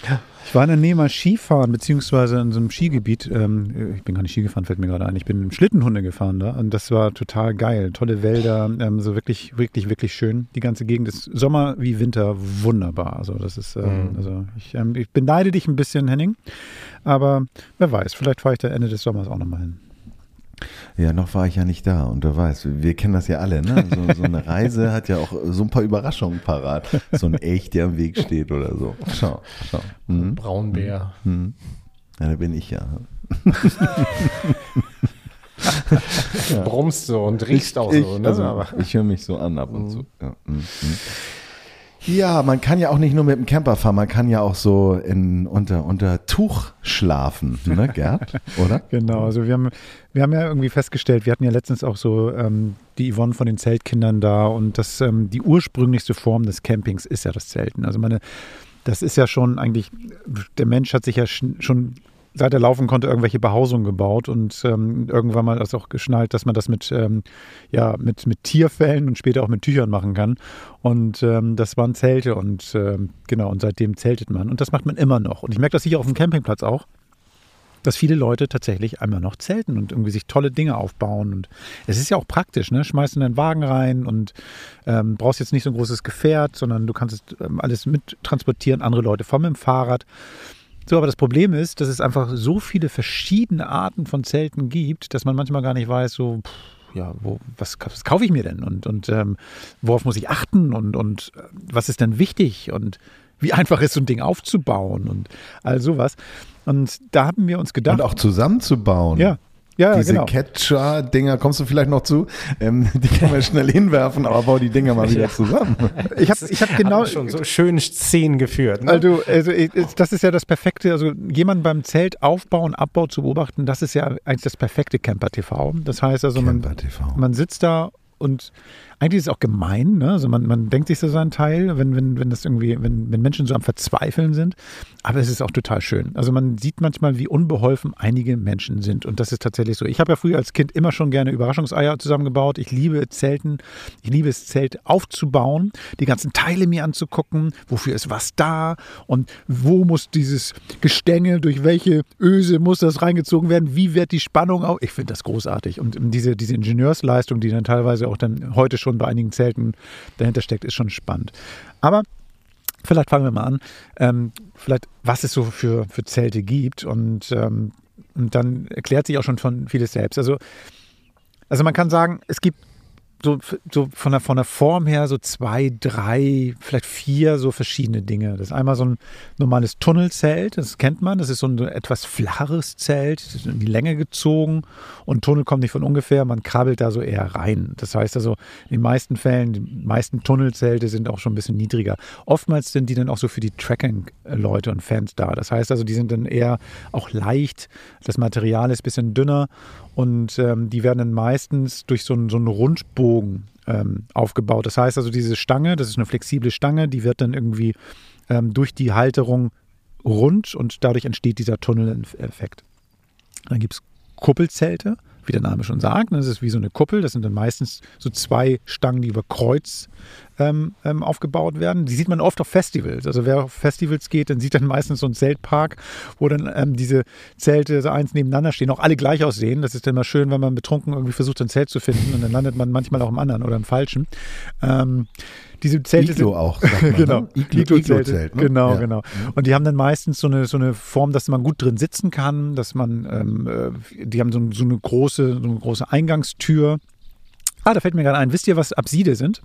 ja. Ich war in der Nähe mal Skifahren, beziehungsweise in so einem Skigebiet. Ähm, ich bin gar nicht Ski gefahren, fällt mir gerade ein. Ich bin Schlittenhunde gefahren da und das war total geil. Tolle Wälder, ähm, so wirklich, wirklich, wirklich schön. Die ganze Gegend ist Sommer wie Winter wunderbar. Also das ist, ähm, mhm. also ich, ähm, ich beneide dich ein bisschen, Henning. Aber wer weiß, vielleicht fahre ich da Ende des Sommers auch nochmal hin.
Ja, noch war ich ja nicht da und du weißt, wir kennen das ja alle, ne? So, so eine Reise hat ja auch so ein paar Überraschungen parat. So ein Echt, der im Weg steht oder so. Schau, schau.
Mhm. Braunbär. Mhm.
Ja, da bin ich ja.
ja. Brummst so und riechst auch
ich,
so,
ne? Also, ich höre mich so an ab und mhm. zu. Ja. Mhm. Ja, man kann ja auch nicht nur mit dem Camper fahren, man kann ja auch so in, unter, unter Tuch schlafen, ne, Gerd? Oder?
genau, also wir haben, wir haben ja irgendwie festgestellt, wir hatten ja letztens auch so ähm, die Yvonne von den Zeltkindern da und das, ähm, die ursprünglichste Form des Campings ist ja das Zelten. Also meine, das ist ja schon eigentlich, der Mensch hat sich ja schon seit er laufen konnte, irgendwelche Behausungen gebaut und ähm, irgendwann mal das auch geschnallt, dass man das mit, ähm, ja, mit, mit Tierfällen und später auch mit Tüchern machen kann. Und ähm, das waren Zelte und ähm, genau, und seitdem zeltet man. Und das macht man immer noch. Und ich merke das hier auf dem Campingplatz auch dass viele Leute tatsächlich einmal noch zelten und irgendwie sich tolle Dinge aufbauen. Und es ist ja auch praktisch, ne? Schmeißt in deinen Wagen rein und ähm, brauchst jetzt nicht so ein großes Gefährt, sondern du kannst es, ähm, alles mit transportieren, andere Leute dem Fahrrad. So, aber das Problem ist, dass es einfach so viele verschiedene Arten von Zelten gibt, dass man manchmal gar nicht weiß, so, pff, ja, wo, was, was, kaufe ich mir denn und, und ähm, worauf muss ich achten und, und äh, was ist denn wichtig und wie einfach ist so ein Ding aufzubauen und all sowas. Und da haben wir uns gedacht.
Und auch zusammenzubauen.
Ja. Ja,
Diese
genau.
Catcher-Dinger, kommst du vielleicht noch zu? Ähm, die kann man schnell hinwerfen, aber bau die Dinger mal wieder zusammen.
Ich habe ich hab genau
schon so schön Szenen geführt. Ne?
Also, also das ist ja das Perfekte, also jemanden beim Zelt Aufbau und Abbau zu beobachten, das ist ja eigentlich das perfekte Camper-TV. Das heißt also, man, man sitzt da und eigentlich ist es auch gemein, ne? Also man, man denkt sich so seinen Teil, wenn, wenn, wenn das irgendwie, wenn, wenn Menschen so am Verzweifeln sind. Aber es ist auch total schön. Also man sieht manchmal, wie unbeholfen einige Menschen sind. Und das ist tatsächlich so. Ich habe ja früher als Kind immer schon gerne Überraschungseier zusammengebaut. Ich liebe Zelten. Ich liebe es, Zelt aufzubauen, die ganzen Teile mir anzugucken. Wofür ist was da? Und wo muss dieses Gestänge, durch welche Öse muss das reingezogen werden? Wie wird die Spannung auch? Ich finde das großartig. Und diese, diese Ingenieursleistung, die dann teilweise auch dann heute schon bei einigen Zelten dahinter steckt, ist schon spannend. Aber vielleicht fangen wir mal an, ähm, vielleicht was es so für, für Zelte gibt und, ähm, und dann erklärt sich auch schon von vieles selbst. Also, also man kann sagen, es gibt so, so von, der, von der Form her so zwei, drei, vielleicht vier so verschiedene Dinge. Das ist einmal so ein normales Tunnelzelt, das kennt man. Das ist so ein etwas flacheres Zelt, das ist in die Länge gezogen und Tunnel kommt nicht von ungefähr, man krabbelt da so eher rein. Das heißt also, in den meisten Fällen, die meisten Tunnelzelte sind auch schon ein bisschen niedriger. Oftmals sind die dann auch so für die Tracking-Leute und Fans da. Das heißt also, die sind dann eher auch leicht, das Material ist ein bisschen dünner und ähm, die werden dann meistens durch so einen, so einen Rundbogen ähm, aufgebaut. Das heißt also, diese Stange, das ist eine flexible Stange, die wird dann irgendwie ähm, durch die Halterung rund und dadurch entsteht dieser Tunneleffekt. Dann gibt es Kuppelzelte, wie der Name schon sagt. Das ist wie so eine Kuppel. Das sind dann meistens so zwei Stangen, die über Kreuz ähm, ähm, aufgebaut werden. Die sieht man oft auf Festivals. Also wer auf Festivals geht, dann sieht dann meistens so einen Zeltpark, wo dann ähm, diese Zelte so eins nebeneinander stehen, auch alle gleich aussehen. Das ist dann immer schön, wenn man betrunken irgendwie versucht, ein Zelt zu finden und dann landet man manchmal auch im anderen oder im falschen. Ähm, diese Zelte
Iglo
sind,
auch, sagt man,
genau,
ne? Iglo-
Iglo-Zelte.
Iglo-Zelt, ne?
Genau,
Ja.
genau. Und die haben dann meistens so eine, so eine Form, dass man gut drin sitzen kann, dass man, ähm, äh, die haben so, so eine große, so eine große Eingangstür. Ah, da fällt mir gerade ein. Wisst ihr, was Abside sind?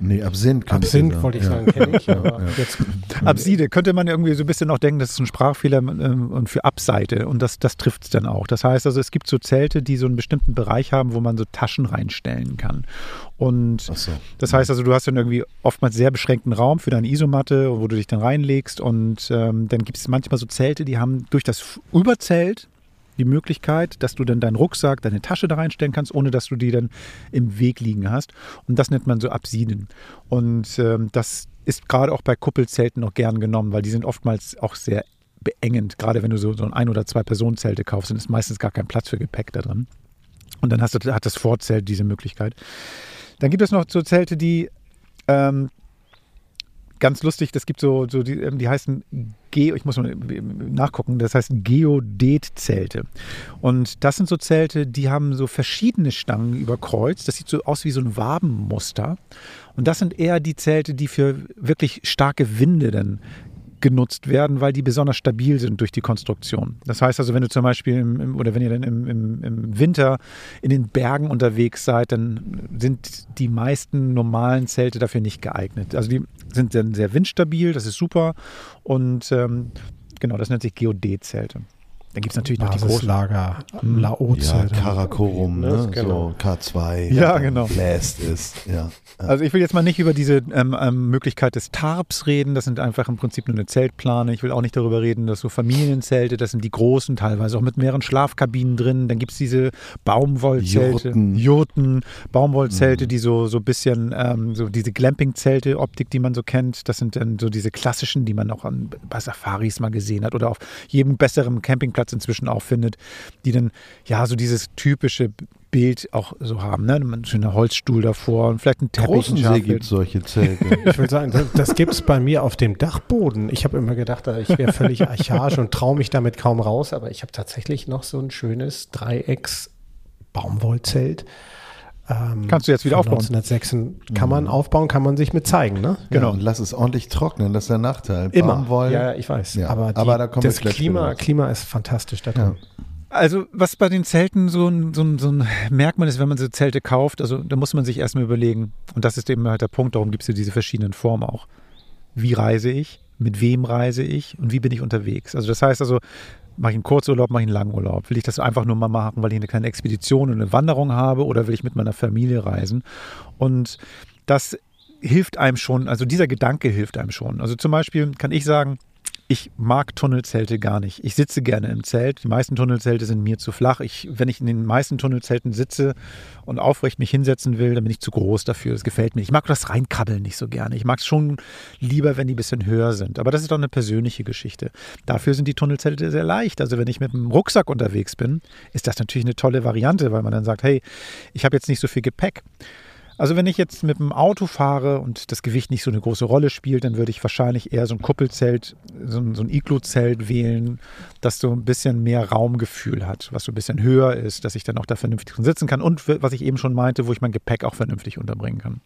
Nee, Absinth. könnte
Absinth
sein.
wollte ich
Ja.
sagen, kenne ich. Aber
ja.
jetzt
Abside könnte man irgendwie so ein bisschen noch denken, das ist ein Sprachfehler ähm, und für Abseite und das, das trifft es dann auch. Das heißt also, es gibt so Zelte, die so einen bestimmten Bereich haben, wo man so Taschen reinstellen kann. Und
so.
das heißt also, du hast dann irgendwie oftmals sehr beschränkten Raum für deine Isomatte, wo du dich dann reinlegst und ähm, dann gibt es manchmal so Zelte, die haben durch das Überzelt die Möglichkeit, dass du dann deinen Rucksack, deine Tasche da reinstellen kannst, ohne dass du die dann im Weg liegen hast. Und das nennt man so Absiden. Und ähm, das ist gerade auch bei Kuppelzelten noch gern genommen, weil die sind oftmals auch sehr beengend. Gerade wenn du so, so ein ein- oder zwei Personenzelte kaufst, dann ist meistens gar kein Platz für Gepäck da drin. Und dann hast du, hat das Vorzelt diese Möglichkeit. Dann gibt es noch so Zelte, die ähm, ganz lustig, das gibt so, so die, ähm, die heißen Geo, ich muss mal nachgucken, das heißt Geodet-Zelte. Und das sind so Zelte, die haben so verschiedene Stangen über Kreuz. Das sieht so aus wie so ein Wabenmuster. Und das sind eher die Zelte, die für wirklich starke Winde dann genutzt werden, weil die besonders stabil sind durch die Konstruktion. Das heißt also, wenn du zum Beispiel im, im, oder wenn ihr dann im, im, Winter in den Bergen unterwegs seid, dann sind die meisten normalen Zelte dafür nicht geeignet. Also die sind dann sehr windstabil, das ist super und ähm, genau, das nennt sich Geodet-Zelte. Dann gibt es natürlich noch die großen.
Lager, Laoze.
Ja, Karakorum,
ne? Genau.
so K2.
Ja, genau.
Blast ist, ja.
Also ich will jetzt mal nicht über diese ähm, ähm, Möglichkeit des Tarps reden, das sind einfach im Prinzip nur eine Zeltplane. Ich will auch nicht darüber reden, dass so Familienzelte, das sind die großen, teilweise auch mit mehreren Schlafkabinen drin. Dann gibt es diese Baumwollzelte,
Jurten.
Jurten Baumwollzelte, die so so ein bisschen, ähm, so diese Glamping-Zelte, Optik, die man so kennt. Das sind dann so diese klassischen, die man auch an, bei Safaris mal gesehen hat oder auf jedem besseren Campingplatz inzwischen auch findet, die dann ja so dieses typische Bild auch so haben. Ne? Ein schöner Holzstuhl davor und vielleicht ein Teppich.
Großensee gibt solche Zelte.
Ich würde sagen, das, das gibt es bei mir auf dem Dachboden. Ich habe immer gedacht, ich wäre völlig archaisch und traue mich damit kaum raus, aber ich habe tatsächlich noch so ein schönes Dreiecks-Baumwollzelt. Ähm,
Kannst du jetzt wieder aufbauen?
1906 kann man aufbauen, kann man sich mit zeigen, ne?
genau. und lass es ordentlich trocknen, das ist der Nachteil.
Immer.
Baumwoll,
Ja, ja, ich weiß.
Ja,
aber, die,
aber da wir
das Klima. Klima ist fantastisch da
Ja.
drin.
Also was bei den Zelten so ein, so, ein, so ein Merkmal ist, wenn man so Zelte kauft, also da muss man sich erstmal überlegen, und das ist eben halt der Punkt, darum gibt es ja diese verschiedenen Formen auch. Wie reise ich? Mit wem reise ich? Und wie bin ich unterwegs? Also das heißt also, mache ich einen Kurzurlaub, mache ich einen Langurlaub? Will ich das einfach nur mal machen, weil ich eine kleine Expedition und eine Wanderung habe oder will ich mit meiner Familie reisen? Und das hilft einem schon, also dieser Gedanke hilft einem schon. Also zum Beispiel kann ich sagen, ich mag Tunnelzelte gar nicht. Ich sitze gerne im Zelt. Die meisten Tunnelzelte sind mir zu flach. Ich, wenn ich in den meisten Tunnelzelten sitze und aufrecht mich hinsetzen will, dann bin ich zu groß dafür. Das gefällt mir. Ich mag das Reinkrabbeln nicht so gerne. Ich mag es schon lieber, wenn die ein bisschen höher sind. Aber das ist doch eine persönliche Geschichte. Dafür sind die Tunnelzelte sehr leicht. Also wenn ich mit einem Rucksack unterwegs bin, ist das natürlich eine tolle Variante, weil man dann sagt, hey, ich habe jetzt nicht so viel Gepäck. Also wenn ich jetzt mit dem Auto fahre und das Gewicht nicht so eine große Rolle spielt, dann würde ich wahrscheinlich eher so ein Kuppelzelt, so ein, so ein Iglu-Zelt wählen, das so ein bisschen mehr Raumgefühl hat, was so ein bisschen höher ist, dass ich dann auch da vernünftig drin sitzen kann und was ich eben schon meinte, wo ich mein Gepäck auch vernünftig unterbringen kann.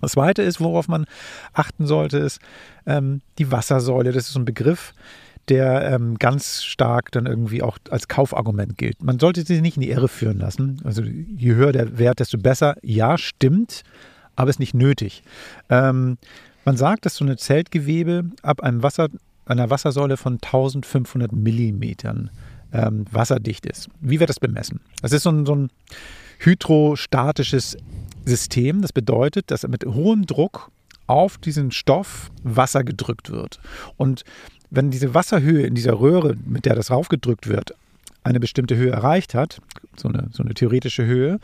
Das Zweite ist, worauf man achten sollte, ist ähm, die Wassersäule. Das ist so ein Begriff, der ähm, ganz stark dann irgendwie auch als Kaufargument gilt. Man sollte sich nicht in die Irre führen lassen. Also je höher der Wert, desto besser. Ja, stimmt, aber ist nicht nötig. Ähm, man sagt, dass so eine Zeltgewebe ab einem Wasser, einer Wassersäule von 1500 Millimetern ähm, wasserdicht ist. Wie wird das bemessen? Das ist so ein, so ein hydrostatisches System. Das bedeutet, dass mit hohem Druck auf diesen Stoff Wasser gedrückt wird. Und wenn diese Wasserhöhe in dieser Röhre, mit der das raufgedrückt wird, eine bestimmte Höhe erreicht hat, so eine, so eine theoretische Höhe,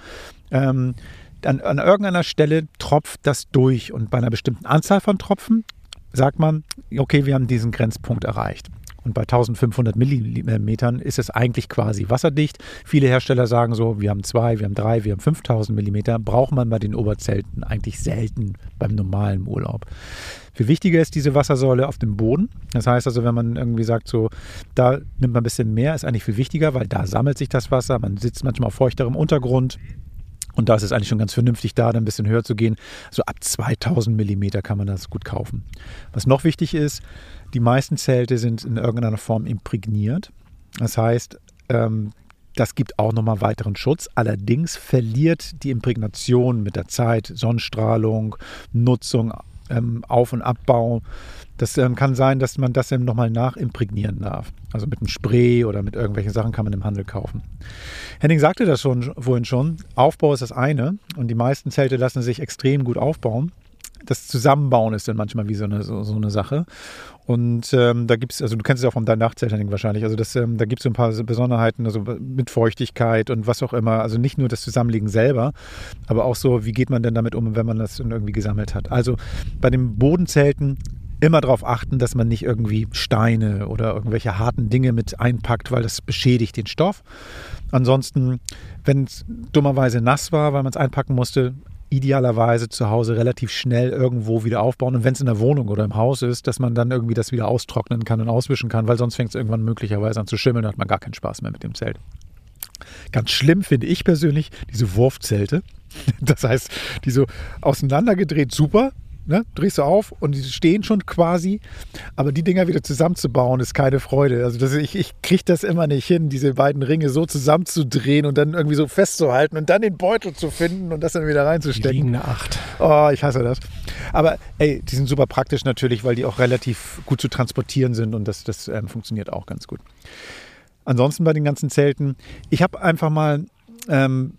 ähm, dann an irgendeiner Stelle tropft das durch. Und bei einer bestimmten Anzahl von Tropfen sagt man, okay, wir haben diesen Grenzpunkt erreicht. Und bei 1500 Millimetern ist es eigentlich quasi wasserdicht. Viele Hersteller sagen so, wir haben zwei, wir haben drei, wir haben 5000 Millimeter. Braucht man bei den Oberzelten eigentlich selten beim normalen Urlaub. Viel wichtiger ist diese Wassersäule auf dem Boden. Das heißt also, wenn man irgendwie sagt, so, da nimmt man ein bisschen mehr, ist eigentlich viel wichtiger, weil da sammelt sich das Wasser. Man sitzt manchmal auf feuchterem Untergrund. Und da ist es eigentlich schon ganz vernünftig, da dann ein bisschen höher zu gehen. So ab 2000 Millimeter kann man das gut kaufen. Was noch wichtig ist, die meisten Zelte sind in irgendeiner Form imprägniert. Das heißt, ähm, das gibt auch nochmal weiteren Schutz. Allerdings verliert die Imprägnation mit der Zeit Sonnenstrahlung, Nutzung, ähm, Auf- und Abbau. Das ähm, kann sein, dass man das eben nochmal nachimprägnieren darf. Also mit einem Spray oder mit irgendwelchen Sachen kann man im Handel kaufen. Henning sagte das schon vorhin schon. Aufbau ist das eine und die meisten Zelte lassen sich extrem gut aufbauen. Das Zusammenbauen ist dann manchmal wie so eine, so, so eine Sache. Und ähm, da gibt es, also du kennst es auch vom Henning, wahrscheinlich, also das, ähm, da gibt es so ein paar Besonderheiten, also mit Feuchtigkeit und was auch immer. Also nicht nur das Zusammenlegen selber, aber auch so, wie geht man denn damit um, wenn man das irgendwie gesammelt hat. Also bei den Bodenzelten immer darauf achten, dass man nicht irgendwie Steine oder irgendwelche harten Dinge mit einpackt, weil das beschädigt den Stoff. Ansonsten, wenn es dummerweise nass war, weil man es einpacken musste, idealerweise zu Hause relativ schnell irgendwo wieder aufbauen. Und wenn es in der Wohnung oder im Haus ist, dass man dann irgendwie das wieder austrocknen kann und auswischen kann, weil sonst fängt es irgendwann möglicherweise an zu schimmeln und hat man gar keinen Spaß mehr mit dem Zelt. Ganz schlimm finde ich persönlich diese Wurfzelte. Das heißt, die so auseinandergedreht, super, ne? drehst du auf und die stehen schon quasi, aber die Dinger wieder zusammenzubauen ist keine Freude. Also das, ich, ich kriege das immer nicht hin, diese beiden Ringe so zusammenzudrehen und dann irgendwie so festzuhalten und dann den Beutel zu finden und das dann wieder
Die
reinzustecken.
liegende Acht.
Oh, ich hasse das. Aber ey, die sind super praktisch natürlich, weil die auch relativ gut zu transportieren sind und das, das ähm, funktioniert auch ganz gut. ansonsten bei den ganzen Zelten, ich habe einfach mal ähm,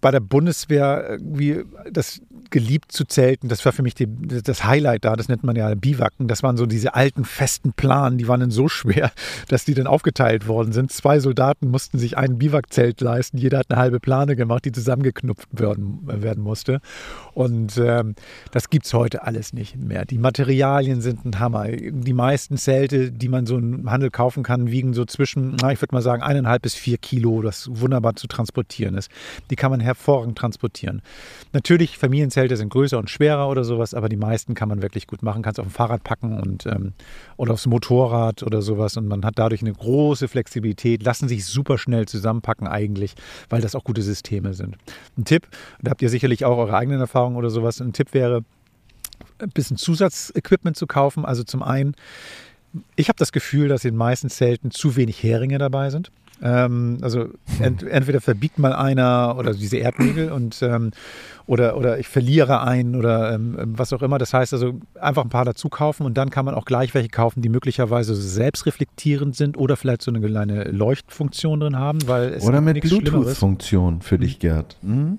bei der Bundeswehr irgendwie das geliebt zu zelten. Das war für mich die, das Highlight da. Das nennt man ja Biwaken. Das waren so diese alten festen Planen. Die waren dann so schwer, dass die dann aufgeteilt worden sind. Zwei Soldaten mussten sich ein Biwakzelt leisten. Jeder hat eine halbe Plane gemacht, die zusammengeknüpft werden, werden musste. Und ähm, das gibt es heute alles nicht mehr. Die Materialien sind ein Hammer. Die meisten Zelte, die man so im Handel kaufen kann, wiegen so zwischen, na, ich würde mal sagen, eineinhalb bis vier Kilo, das wunderbar zu transportieren ist. Die kann man hervorragend transportieren. Natürlich, Familienzelte Zelte sind größer und schwerer oder sowas, aber die meisten kann man wirklich gut machen. Kannst auf dem Fahrrad packen und ähm, oder aufs Motorrad oder sowas und man hat dadurch eine große Flexibilität, lassen sich super schnell zusammenpacken eigentlich, weil das auch gute Systeme sind. Ein Tipp, da habt ihr sicherlich auch eure eigenen Erfahrungen oder sowas. Ein Tipp wäre, ein bisschen Zusatzequipment zu kaufen. Also zum einen, ich habe das Gefühl, dass in den meisten Zelten zu wenig Heringe dabei sind. Ähm, also ent, entweder verbiegt mal einer oder diese Erdnägel und ähm, oder, oder ich verliere einen oder ähm, was auch immer. Das heißt also einfach ein paar dazu kaufen und dann kann man auch gleich welche kaufen, die möglicherweise selbstreflektierend sind oder vielleicht so eine kleine Leuchtfunktion drin haben, weil es
oder mit Bluetooth-Funktion für dich, Gerd. Hm?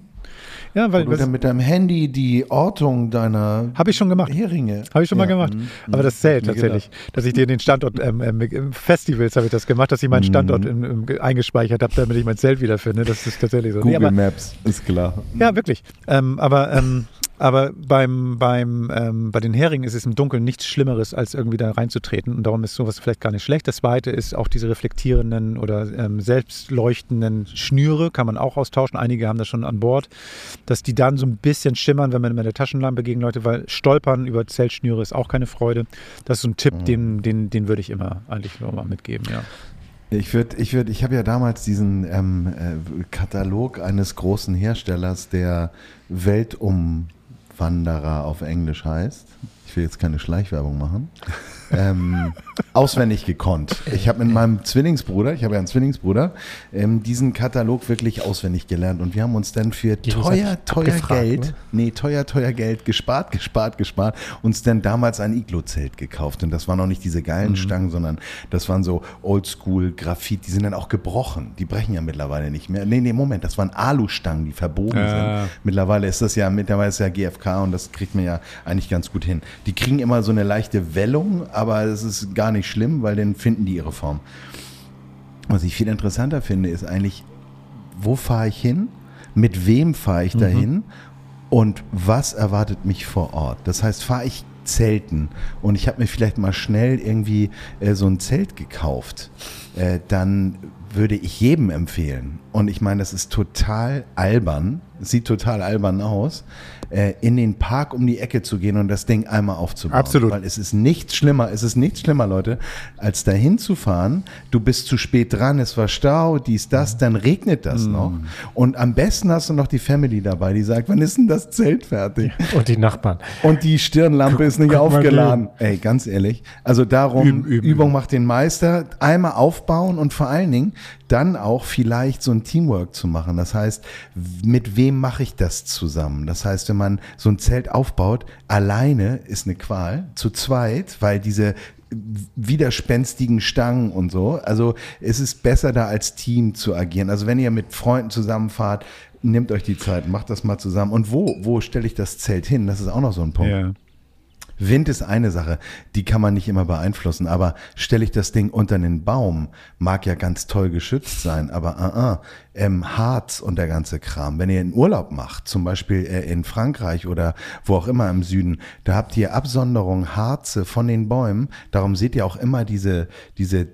Ja, weil
Oder mit deinem Handy die Ortung deiner
Habe ich schon gemacht.
Heringe.
Habe ich schon ja. mal gemacht. Mhm. Aber das zählt tatsächlich, dass ich dir den Standort ähm, ähm, Festivals habe ich das gemacht, dass ich meinen Standort mhm. im, im, eingespeichert habe, damit ich mein Zelt wiederfinde. Das ist tatsächlich so.
Google nee, aber, Maps ist klar.
Ja, wirklich. Ähm, aber ähm, aber beim, beim, ähm, bei den Heringen ist es im Dunkeln nichts Schlimmeres, als irgendwie da reinzutreten. Und darum ist sowas vielleicht gar nicht schlecht. Das zweite ist auch diese reflektierenden oder ähm, selbstleuchtenden Schnüre, kann man auch austauschen. Einige haben das schon an Bord, dass die dann so ein bisschen schimmern, wenn man mit der Taschenlampe gegen Leute, weil Stolpern über Zeltschnüre ist auch keine Freude. Das ist so ein Tipp, mhm. den, den, den würde ich immer eigentlich nur mal mitgeben, ja.
Ich würde, ich würde, ich habe ja damals diesen ähm, äh, Katalog eines großen Herstellers, der Weltum Wanderer auf Englisch heißt. Ich will jetzt keine Schleichwerbung machen ähm, auswendig gekonnt. Ich habe mit meinem Zwillingsbruder, ich habe ja einen Zwillingsbruder, ähm, diesen Katalog wirklich auswendig gelernt und wir haben uns dann für teuer, teuer Geld, ne? nee, teuer, teuer Geld gespart, gespart, gespart, uns dann damals ein Iglo-Zelt gekauft und das waren noch nicht diese geilen mhm. Stangen, sondern das waren so Oldschool Graphit, die sind dann auch gebrochen, die brechen ja mittlerweile nicht mehr. Nee, nee, Moment, das waren Alustangen, die verbogen äh. sind. Mittlerweile ist das ja, mittlerweile ist ja GFK und das kriegt man ja eigentlich ganz gut hin. Die kriegen immer so eine leichte Wellung, aber es ist gar nicht schlimm, weil dann finden die ihre Form. Was ich viel interessanter finde, ist eigentlich, wo fahre ich hin? Mit wem fahre ich dahin? Mhm. Und was erwartet mich vor Ort? Das heißt, fahre ich Zelten und ich habe mir vielleicht mal schnell irgendwie äh, so ein Zelt gekauft, äh, dann würde ich jedem empfehlen. Und ich meine, das ist total albern, sieht total albern aus, äh, in den Park um die Ecke zu gehen und das Ding einmal aufzubauen.
Absolut.
Weil es ist nichts schlimmer, es ist nichts schlimmer, Leute, als dahin zu fahren. Du bist zu spät dran, es war Stau, dies, das, dann regnet das mm. noch. Und am besten hast du noch die Family dabei, die sagt, wann ist denn das Zelt fertig?
Und die Nachbarn.
Und die Stirnlampe ist nicht aufgeladen. Ey, ganz ehrlich. Also darum, üben, üben, Übung macht den Meister. Einmal aufbauen und vor allen Dingen dann auch vielleicht so ein Teamwork zu machen. Das heißt, mit wem mache ich das zusammen? Das heißt, wenn man so ein Zelt aufbaut, alleine ist eine Qual, zu zweit, weil diese widerspenstigen Stangen und so. Also es ist besser da als Team zu agieren. Also wenn ihr mit Freunden zusammenfahrt, nehmt euch die Zeit, macht das mal zusammen. Und wo, wo stelle ich das Zelt hin? Das ist auch noch so ein Punkt. Ja. Wind ist eine Sache, die kann man nicht immer beeinflussen, aber stelle ich das Ding unter einen Baum, mag ja ganz toll geschützt sein, aber uh -uh, ähm, Harz und der ganze Kram. Wenn ihr einen Urlaub macht, zum Beispiel äh, in Frankreich oder wo auch immer im Süden, da habt ihr Absonderung Harze von den Bäumen, darum seht ihr auch immer diese, diese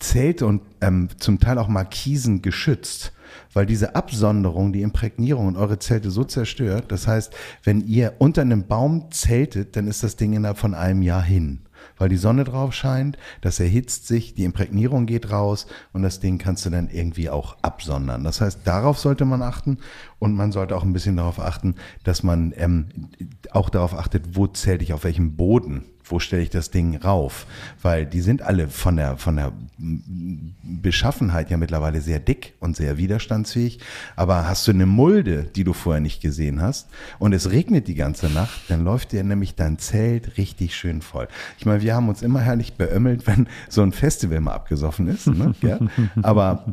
Zelte und ähm, zum Teil auch Markisen geschützt weil diese Absonderung, die Imprägnierung und eure Zelte so zerstört. Das heißt, wenn ihr unter einem Baum zeltet, dann ist das Ding innerhalb von einem Jahr hin. Weil die Sonne drauf scheint, das erhitzt sich, die Imprägnierung geht raus und das Ding kannst du dann irgendwie auch absondern. Das heißt, darauf sollte man achten und man sollte auch ein bisschen darauf achten, dass man ähm, auch darauf achtet, wo zählt ich auf welchem Boden. Wo stelle ich das Ding rauf? Weil die sind alle von der, von der Beschaffenheit ja mittlerweile sehr dick und sehr widerstandsfähig. Aber hast du eine Mulde, die du vorher nicht gesehen hast, und es regnet die ganze Nacht, dann läuft dir nämlich dein Zelt richtig schön voll. Ich meine, wir haben uns immer herrlich beömmelt, wenn so ein Festival mal abgesoffen ist. Ne? Ja? Aber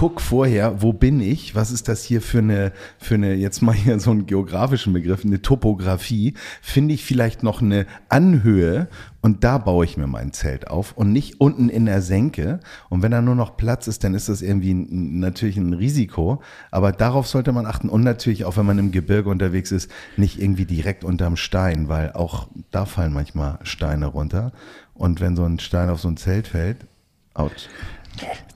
guck vorher, wo bin ich? Was ist das hier für eine, für eine, jetzt mal hier so einen geografischen Begriff, eine Topografie? Finde ich vielleicht noch eine Anhöhe und da baue ich mir mein Zelt auf und nicht unten in der Senke. Und wenn da nur noch Platz ist, dann ist das irgendwie natürlich ein Risiko. Aber darauf sollte man achten und natürlich auch, wenn man im Gebirge unterwegs ist, nicht irgendwie direkt unterm Stein, weil auch da fallen manchmal Steine runter. Und wenn so ein Stein auf so ein Zelt fällt, out.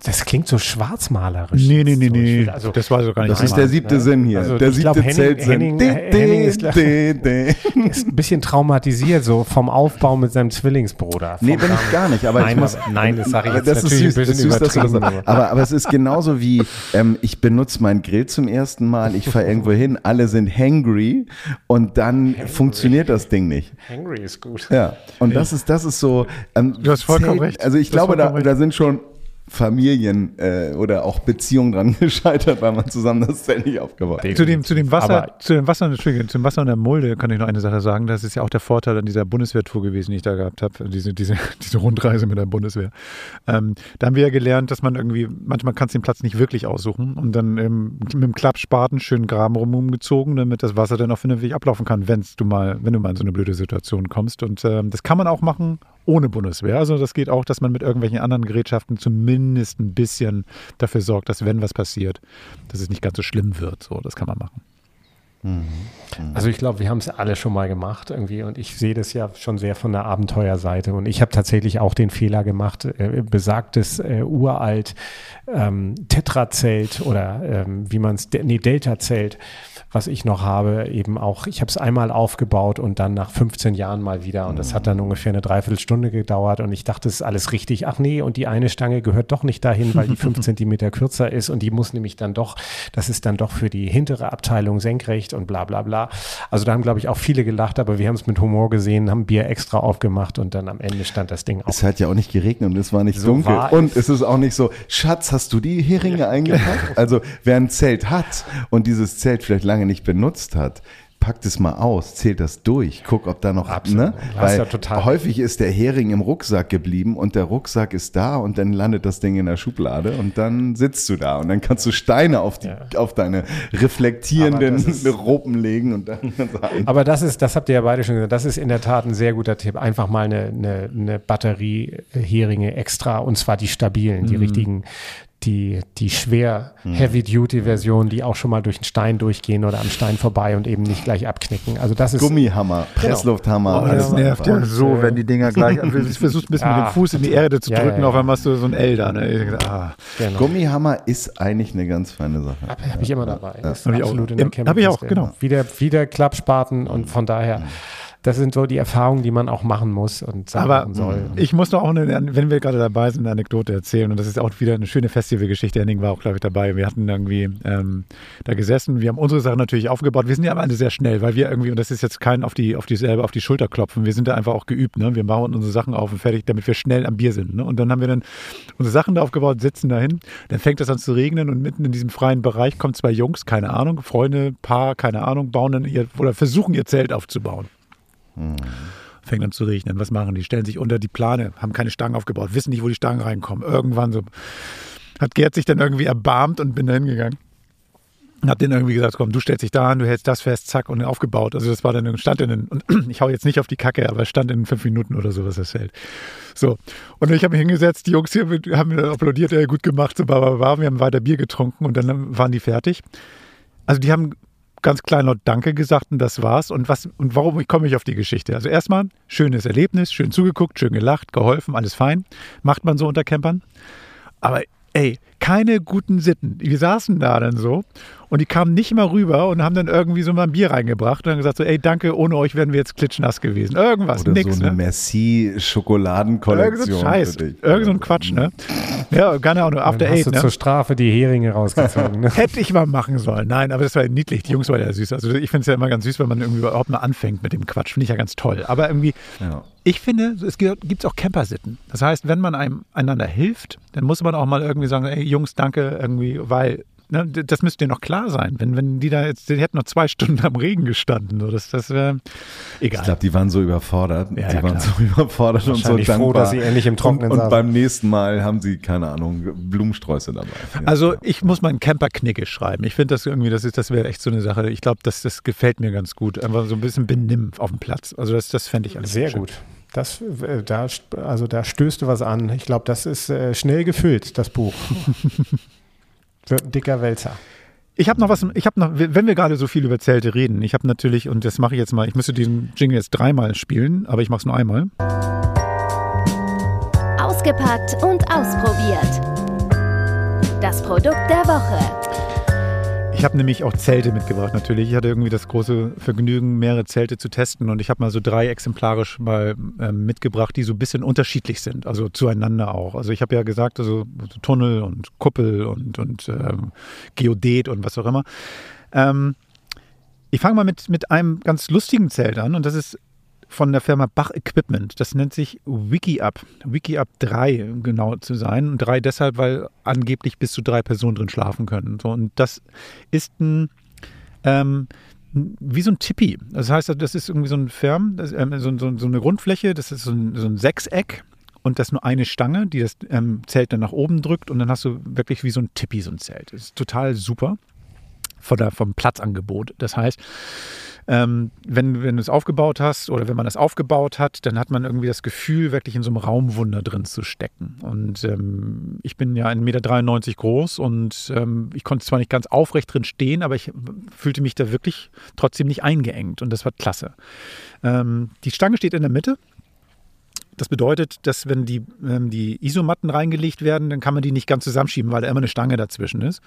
Das klingt so schwarzmalerisch.
Nee, nee, nee, nee.
Also,
das war so gar nicht.
Das ist der siebte
ne?
Sinn hier.
Also
der siebte Zeltsinn.
Henning- Henning ist- ist ein bisschen traumatisiert, so vom Aufbau mit seinem Zwillingsbruder.
Nee, bin ich gar nicht, aber
nein,
ich muss.
nein, das sage ich jetzt
das
natürlich
ist süß,
ein bisschen
ist süß, das
übertrieben.
sagst. aber, aber es ist genauso wie, ähm, ich benutze meinen Grill zum ersten Mal, ich fahre irgendwo hin, alle sind hangry und dann funktioniert das Ding nicht.
Hangry ist gut.
Ja, und das ist, das ist so. Ähm,
Du hast vollkommen recht.
Also ich
Du hast
glaube, da,
recht.
da sind schon Familien äh, oder auch Beziehungen dran gescheitert, weil man zusammen das Zelt nicht aufgebaut hat.
Zu dem, zu dem Wasser,
Aber-
zu dem Wasser, Entschuldigung, zum Wasser und der Mulde kann ich noch eine Sache sagen. Das ist ja auch der Vorteil an dieser Bundeswehrtour gewesen, die ich da gehabt habe. Diese, diese, diese Rundreise mit der Bundeswehr. Ähm, da haben wir ja gelernt, dass man irgendwie, manchmal kannst du den Platz nicht wirklich aussuchen und dann ähm, mit dem Klappspaten schön Graben rumgezogen, damit das Wasser dann auch vernünftig ablaufen kann, wenn's du mal, wenn du mal in so eine blöde Situation kommst. Und ähm, das kann man auch machen ohne Bundeswehr. Also das geht auch, dass man mit irgendwelchen anderen Gerätschaften zumindest ein bisschen dafür sorgt, dass wenn was passiert, dass es nicht ganz so schlimm wird. So, das kann man machen.
Also ich glaube, wir haben es alle schon mal gemacht irgendwie und ich sehe das ja schon sehr von der Abenteuerseite und ich habe tatsächlich auch den Fehler gemacht, äh, besagtes äh, uralt ähm, Tetrazelt oder ähm, wie man es, nee, Delta-Zelt, was ich noch habe, eben auch, ich habe es einmal aufgebaut und dann nach 15 Jahren mal wieder und das hat dann ungefähr eine Dreiviertelstunde gedauert und ich dachte, es ist alles richtig. Ach nee, und die eine Stange gehört doch nicht dahin, weil die 5 Zentimeter kürzer ist und die muss nämlich dann doch, das ist dann doch für die hintere Abteilung senkrecht und bla bla bla. Also da haben, glaube ich, auch viele gelacht, aber wir haben es mit Humor gesehen, haben Bier extra aufgemacht und dann am Ende stand das Ding auf.
Es hat ja auch nicht geregnet und es war nicht
So
dunkel.
war
Und es ist auch nicht so, Schatz, hast du die Heringe eingepackt? Also wer ein Zelt hat und dieses Zelt vielleicht lange nicht benutzt hat, packt es mal aus, zählt das durch, guck, ob da noch,
Absolut.
ne? Weil
ja total
häufig ist der Hering im Rucksack geblieben und der Rucksack ist da und dann landet das Ding in der Schublade und dann sitzt du da und dann kannst du Steine auf die,
Ja.
auf deine reflektierenden
das ist-
Ropen legen und dann sagen,
Aber das ist, das habt ihr ja beide schon gesagt, das ist in der Tat ein sehr guter Tipp. Einfach mal eine, eine, eine Batterie Heringe extra und zwar die stabilen, die richtigen, die, die schwer Heavy-Duty-Version, die auch schon mal durch den Stein durchgehen oder am Stein vorbei und eben nicht gleich abknicken. Also das ist
Gummihammer, Presslufthammer.
Oh, das
alles
nervt ja so, wenn die Dinger gleich. Du versuchst ein bisschen mit
Ja.
dem Fuß in die Erde zu
Ja,
drücken,
ja,
auf
ja.
einmal hast du so ein L da. Ne? Ich ah.
genau.
Gummihammer ist eigentlich eine ganz feine Sache.
Habe hab ich immer dabei. Ist
Hab ich auch.
absolut in der
Im- hab ich auch, genau.
Wieder, wieder Klappspaten und von daher, das sind so die Erfahrungen, die man auch machen muss und sagen
Aber
soll.
ich muss doch auch, eine, wenn wir gerade dabei sind, eine Anekdote erzählen. Und das ist auch wieder eine schöne Festivalgeschichte. Henning war auch, glaube ich, dabei. Wir hatten irgendwie ähm, da gesessen. Wir haben unsere Sachen natürlich aufgebaut. Wir sind ja am Ende sehr schnell, weil wir irgendwie, und das ist jetzt kein auf die, auf die selber auf die Schulter klopfen. Wir sind da einfach auch geübt. Ne? Wir bauen unsere Sachen auf und fertig, damit wir schnell am Bier sind. Ne? Und dann haben wir dann unsere Sachen da aufgebaut, sitzen dahin. Dann fängt es an zu regnen und mitten in diesem freien Bereich kommen zwei Jungs, keine Ahnung, Freunde, Paar, keine Ahnung, bauen dann ihr, oder versuchen ihr Zelt aufzubauen fängt an zu regnen. Was machen die? Stellen sich unter die Plane, haben keine Stangen aufgebaut, wissen nicht, wo die Stangen reinkommen. Irgendwann so hat Gerd sich dann irgendwie erbarmt und bin da hingegangen. Hab denen irgendwie gesagt, komm, du stellst dich da an, du hältst das fest, zack, und aufgebaut. Also das war dann, stand in den, und ich hau jetzt nicht auf die Kacke, aber stand in fünf Minuten oder sowas das Feld. So, und ich habe mich hingesetzt, die Jungs hier haben mir applaudiert, ja, gut gemacht, so, bla, bla, bla. wir haben weiter Bier getrunken und dann waren die fertig. Also die haben ganz klein laut Danke gesagt und das war's. Und was und warum komme ich auf die Geschichte? Also erstmal schönes Erlebnis, schön zugeguckt, schön gelacht, geholfen, alles fein. Macht man so unter Campern. Aber ey, keine guten Sitten. Wir saßen da dann so und die kamen nicht mal rüber und haben dann irgendwie so mal ein Bier reingebracht und dann gesagt so, ey, danke, ohne euch wären wir jetzt klitschnass gewesen. Irgendwas,
Oder
nix,
so eine
ne? Irgend so
Merci-Schokoladenkollektion.
Scheiß,
für dich.
irgend so ein Quatsch, ne? Ja, keine Ahnung, After
Dann hast
Eight.
du
Ne?
zur Strafe die Heringe rausgezogen. Ne?
Hätte ich mal machen sollen. Nein, aber das war niedlich. Die Jungs waren ja süß. Also ich finde es ja immer ganz süß, wenn man irgendwie überhaupt mal anfängt mit dem Quatsch. Finde ich ja ganz toll. Aber irgendwie,
Ja.
ich finde, es gibt auch Camper-Sitten. Das heißt, wenn man einem einander hilft, dann muss man auch mal irgendwie sagen, ey Jungs, danke, irgendwie, weil ne, das müsste dir noch klar sein. Wenn, wenn die da jetzt, die hätten noch zwei Stunden am Regen gestanden. So, das das wäre egal.
Ich glaube, die waren so überfordert.
Ja,
die
ja,
waren
klar.
so überfordert und so dankbar.
froh, dass sie endlich im Trockenen
und, und beim nächsten Mal haben sie, keine Ahnung, Blumensträuße dabei.
Also ich muss mal einen Camper-Knicke schreiben. Ich finde das irgendwie, das ist, das wäre echt so eine Sache. Ich glaube, das, das gefällt mir ganz gut. Einfach so ein bisschen benimm auf dem Platz. Also das, das fände ich alles
Sehr
schön.
Das, äh, da, also da stößt du was an. Ich glaube, das ist äh, schnell gefüllt, das Buch. Wird ein dicker Wälzer.
Ich habe noch was, ich habe noch, wenn wir gerade so viel über Zelte reden, ich habe natürlich, und das mache ich jetzt mal, ich müsste diesen Jingle jetzt dreimal spielen, aber ich mache es nur einmal.
Ausgepackt und ausprobiert. Das Produkt der Woche.
Ich habe nämlich auch Zelte mitgebracht natürlich. Ich hatte irgendwie das große Vergnügen, mehrere Zelte zu testen und ich habe mal so drei exemplarisch mal ähm, mitgebracht, die so ein bisschen unterschiedlich sind, also zueinander auch. Also ich habe ja gesagt, also so Tunnel und Kuppel und, und ähm, Geodet und was auch immer. Ähm, ich fange mal mit, mit einem ganz lustigen Zelt an und das ist von der Firma Bach Equipment. Das nennt sich WikiUp. WikiUp 3, um genau zu sein. Und 3 deshalb, weil angeblich bis zu drei Personen drin schlafen können. So, und das ist ein, ähm, wie so ein Tippi. Das heißt, das ist irgendwie so ein Firm, das, ähm, so, so, so eine Grundfläche, das ist so ein, so ein Sechseck. Und das nur eine Stange, die das ähm, Zelt dann nach oben drückt. Und dann hast du wirklich wie so ein Tippi, so ein Zelt. Das ist total super von der, vom Platzangebot. Das heißt, ähm, wenn, wenn du es aufgebaut hast oder wenn man das aufgebaut hat, dann hat man irgendwie das Gefühl, wirklich in so einem Raumwunder drin zu stecken. Und ähm, ich bin ja 1,93 Meter groß und ähm, ich konnte zwar nicht ganz aufrecht drin stehen, aber ich fühlte mich da wirklich trotzdem nicht eingeengt und das war klasse. Ähm, die Stange steht in der Mitte. Das bedeutet, dass wenn die, ähm, die Isomatten reingelegt werden, dann kann man die nicht ganz zusammenschieben, weil da immer eine Stange dazwischen ist.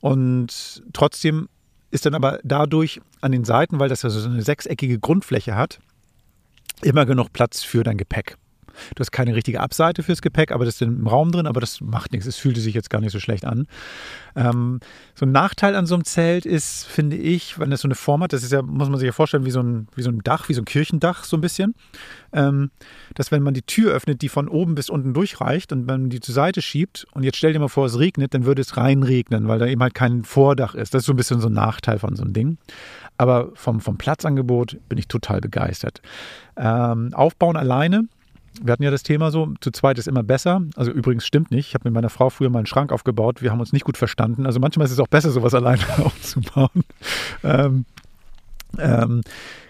Und trotzdem ist dann aber dadurch an den Seiten, weil das ja so eine sechseckige Grundfläche hat, immer genug Platz für dein Gepäck. Du hast keine richtige Abseite fürs Gepäck, aber das ist im Raum drin, aber das macht nichts. Es fühlte sich jetzt gar nicht so schlecht an. Ähm, so ein Nachteil an so einem Zelt ist, finde ich, wenn das so eine Form hat, das ist ja, muss man sich ja vorstellen, wie so ein, wie so ein Dach, wie so ein Kirchendach so ein bisschen, ähm, dass wenn man die Tür öffnet, die von oben bis unten durchreicht und man die zur Seite schiebt und jetzt stell dir mal vor, es regnet, dann würde es reinregnen, weil da eben halt kein Vordach ist. Das ist so ein bisschen so ein Nachteil von so einem Ding. Aber vom, vom Platzangebot bin ich total begeistert. Ähm, aufbauen alleine wir hatten ja das Thema so, zu zweit ist immer besser. Also übrigens stimmt nicht. Ich habe mit meiner Frau früher mal einen Schrank aufgebaut. Wir haben uns nicht gut verstanden. Also manchmal ist es auch besser, sowas alleine aufzubauen. Ähm, ähm,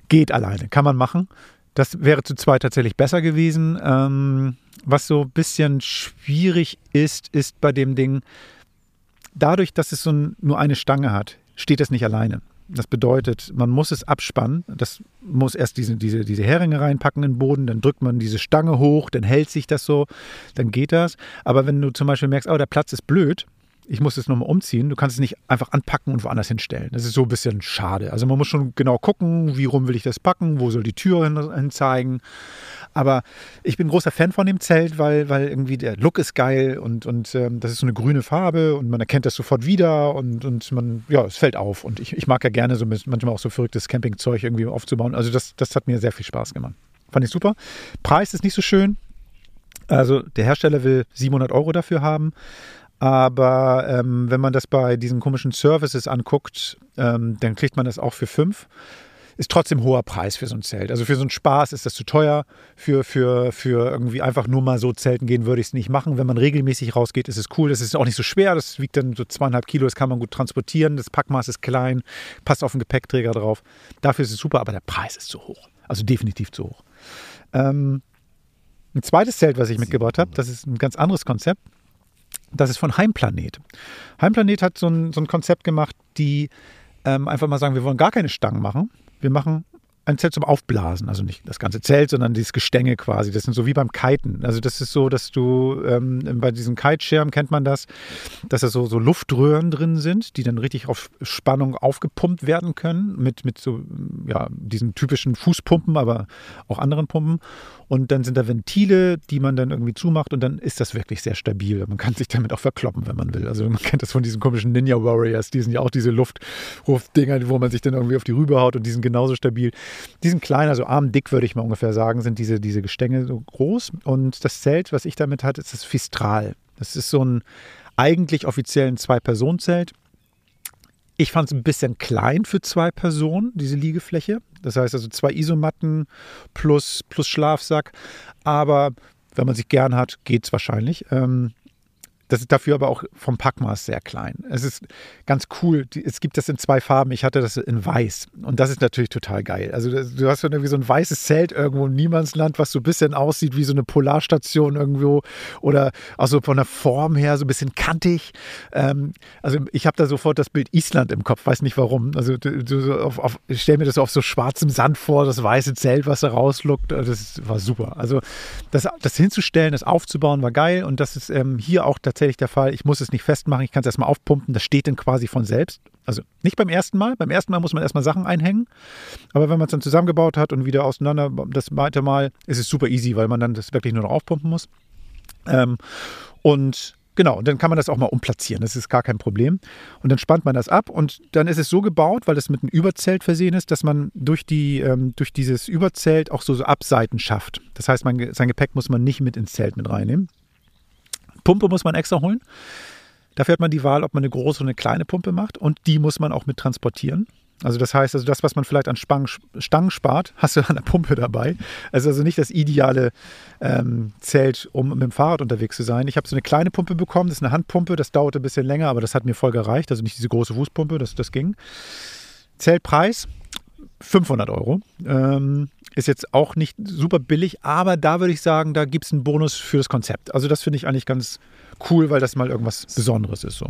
geht alleine, kann man machen. Das wäre zu zweit tatsächlich besser gewesen. Ähm, was so ein bisschen schwierig ist, ist bei dem Ding, dadurch, dass es so ein, nur eine Stange hat, steht es nicht alleine. Das bedeutet, man muss es abspannen. Das muss erst diese, diese, diese Heringe reinpacken in den Boden, dann drückt man diese Stange hoch, dann hält sich das so, dann geht das. Aber wenn du zum Beispiel merkst, oh, der Platz ist blöd, ich muss es nochmal umziehen, du kannst es nicht einfach anpacken und woanders hinstellen. Das ist so ein bisschen schade. Also man muss schon genau gucken, wie rum will ich das packen, wo soll die Tür hin, hin zeigen. Aber ich bin großer Fan von dem Zelt, weil, weil irgendwie der Look ist geil und, und ähm, das ist so eine grüne Farbe und man erkennt das sofort wieder und, und man, ja, es fällt auf. Und ich, ich mag ja gerne so manchmal auch so verrücktes Campingzeug irgendwie aufzubauen. Also das, das hat mir sehr viel Spaß gemacht. Fand ich super. Preis ist nicht so schön. Also der Hersteller will 700 Euro dafür haben. Aber ähm, wenn man das bei diesen komischen Services anguckt, ähm, dann kriegt man das auch für 5 ist trotzdem hoher Preis für so ein Zelt. Also für so einen Spaß ist das zu teuer. Für, für, für irgendwie einfach nur mal so zelten gehen würde ich es nicht machen. Wenn man regelmäßig rausgeht, ist es cool. Das ist auch nicht so schwer. Das wiegt dann so zweieinhalb Kilo. Das kann man gut transportieren. Das Packmaß ist klein, passt auf den Gepäckträger drauf. Dafür ist es super, aber der Preis ist zu hoch. Also definitiv zu hoch. Ähm, ein zweites Zelt, was ich mitgebracht habe, das ist ein ganz anderes Konzept. Das ist von Heimplanet. Heimplanet hat so ein, so ein Konzept gemacht, die ähm, einfach mal sagen, wir wollen gar keine Stangen machen. Wir machen ein Zelt zum Aufblasen, also nicht das ganze Zelt, sondern dieses Gestänge quasi. Das sind so wie beim Kiten. Also das ist so, dass du ähm, bei diesen Kiteschirmen kennt man das, dass da so, so Luftröhren drin sind, die dann richtig auf Spannung aufgepumpt werden können mit, mit so ja, diesen typischen Fußpumpen, aber auch anderen Pumpen. Und dann sind da Ventile, die man dann irgendwie zumacht und dann ist das wirklich sehr stabil. Man kann sich damit auch verkloppen, wenn man will. Also man kennt das von diesen komischen Ninja Warriors, die sind ja auch diese Luftrufdinger, wo man sich dann irgendwie auf die Rübe haut und die sind genauso stabil. Die sind klein, also armdick würde ich mal ungefähr sagen, sind diese, diese Gestänge so groß. Und das Zelt, was ich damit hatte, ist das Fistral. Das ist so ein eigentlich offiziell ein Zwei-Personen-Zelt. Ich fand es ein bisschen klein für zwei Personen, diese Liegefläche. Das heißt also zwei Isomatten plus, plus Schlafsack. Aber wenn man sich gern hat, geht es wahrscheinlich. Ähm, das ist dafür aber auch vom Packmaß sehr klein. Es ist ganz cool. Es gibt das in zwei Farben. Ich hatte das in weiß. Und das ist natürlich total geil. Also du hast irgendwie so ein weißes Zelt irgendwo im Niemandsland, was so ein bisschen aussieht wie so eine Polarstation irgendwo. Oder auch so von der Form her so ein bisschen kantig. Ähm, also ich habe da sofort das Bild Island im Kopf. Weiß nicht warum. Also du, auf, auf, ich stelle mir das auf so schwarzem Sand vor, das weiße Zelt, was da rausluckt. Das war super. Also das, das hinzustellen, das aufzubauen, war geil. Und das ist ähm, hier auch tatsächlich tatsächlich der Fall. Ich muss es nicht festmachen, ich kann es erstmal aufpumpen. Das steht dann quasi von selbst. Also nicht beim ersten Mal. Beim ersten Mal muss man erstmal Sachen einhängen. Aber wenn man es dann zusammengebaut hat und wieder auseinander, das zweite Mal ist es super easy, weil man dann das wirklich nur noch aufpumpen muss. Ähm, und Genau, dann kann man das auch mal umplatzieren. Das ist gar kein Problem. Und dann spannt man das ab und dann ist es so gebaut, weil das mit einem Überzelt versehen ist, dass man durch, die, ähm, durch dieses Überzelt auch so, so Abseiten schafft. Das heißt, man, sein Gepäck muss man nicht mit ins Zelt mit reinnehmen. Pumpe muss man extra holen. Dafür hat man die Wahl, ob man eine große oder eine kleine Pumpe macht und die muss man auch mit transportieren. Also das heißt, also das, was man vielleicht an Spang, Stangen spart, hast du an der Pumpe dabei. Also also nicht das ideale ähm, Zelt, um mit dem Fahrrad unterwegs zu sein. Ich habe so eine kleine Pumpe bekommen, das ist eine Handpumpe, das dauerte ein bisschen länger, aber das hat mir voll gereicht. Also nicht diese große Fußpumpe, das, das ging. Zeltpreis 500 Euro. Ähm, ist jetzt auch nicht super billig, aber da würde ich sagen, da gibt es einen Bonus für das Konzept. Also das finde ich eigentlich ganz cool, weil das mal irgendwas Besonderes ist. So.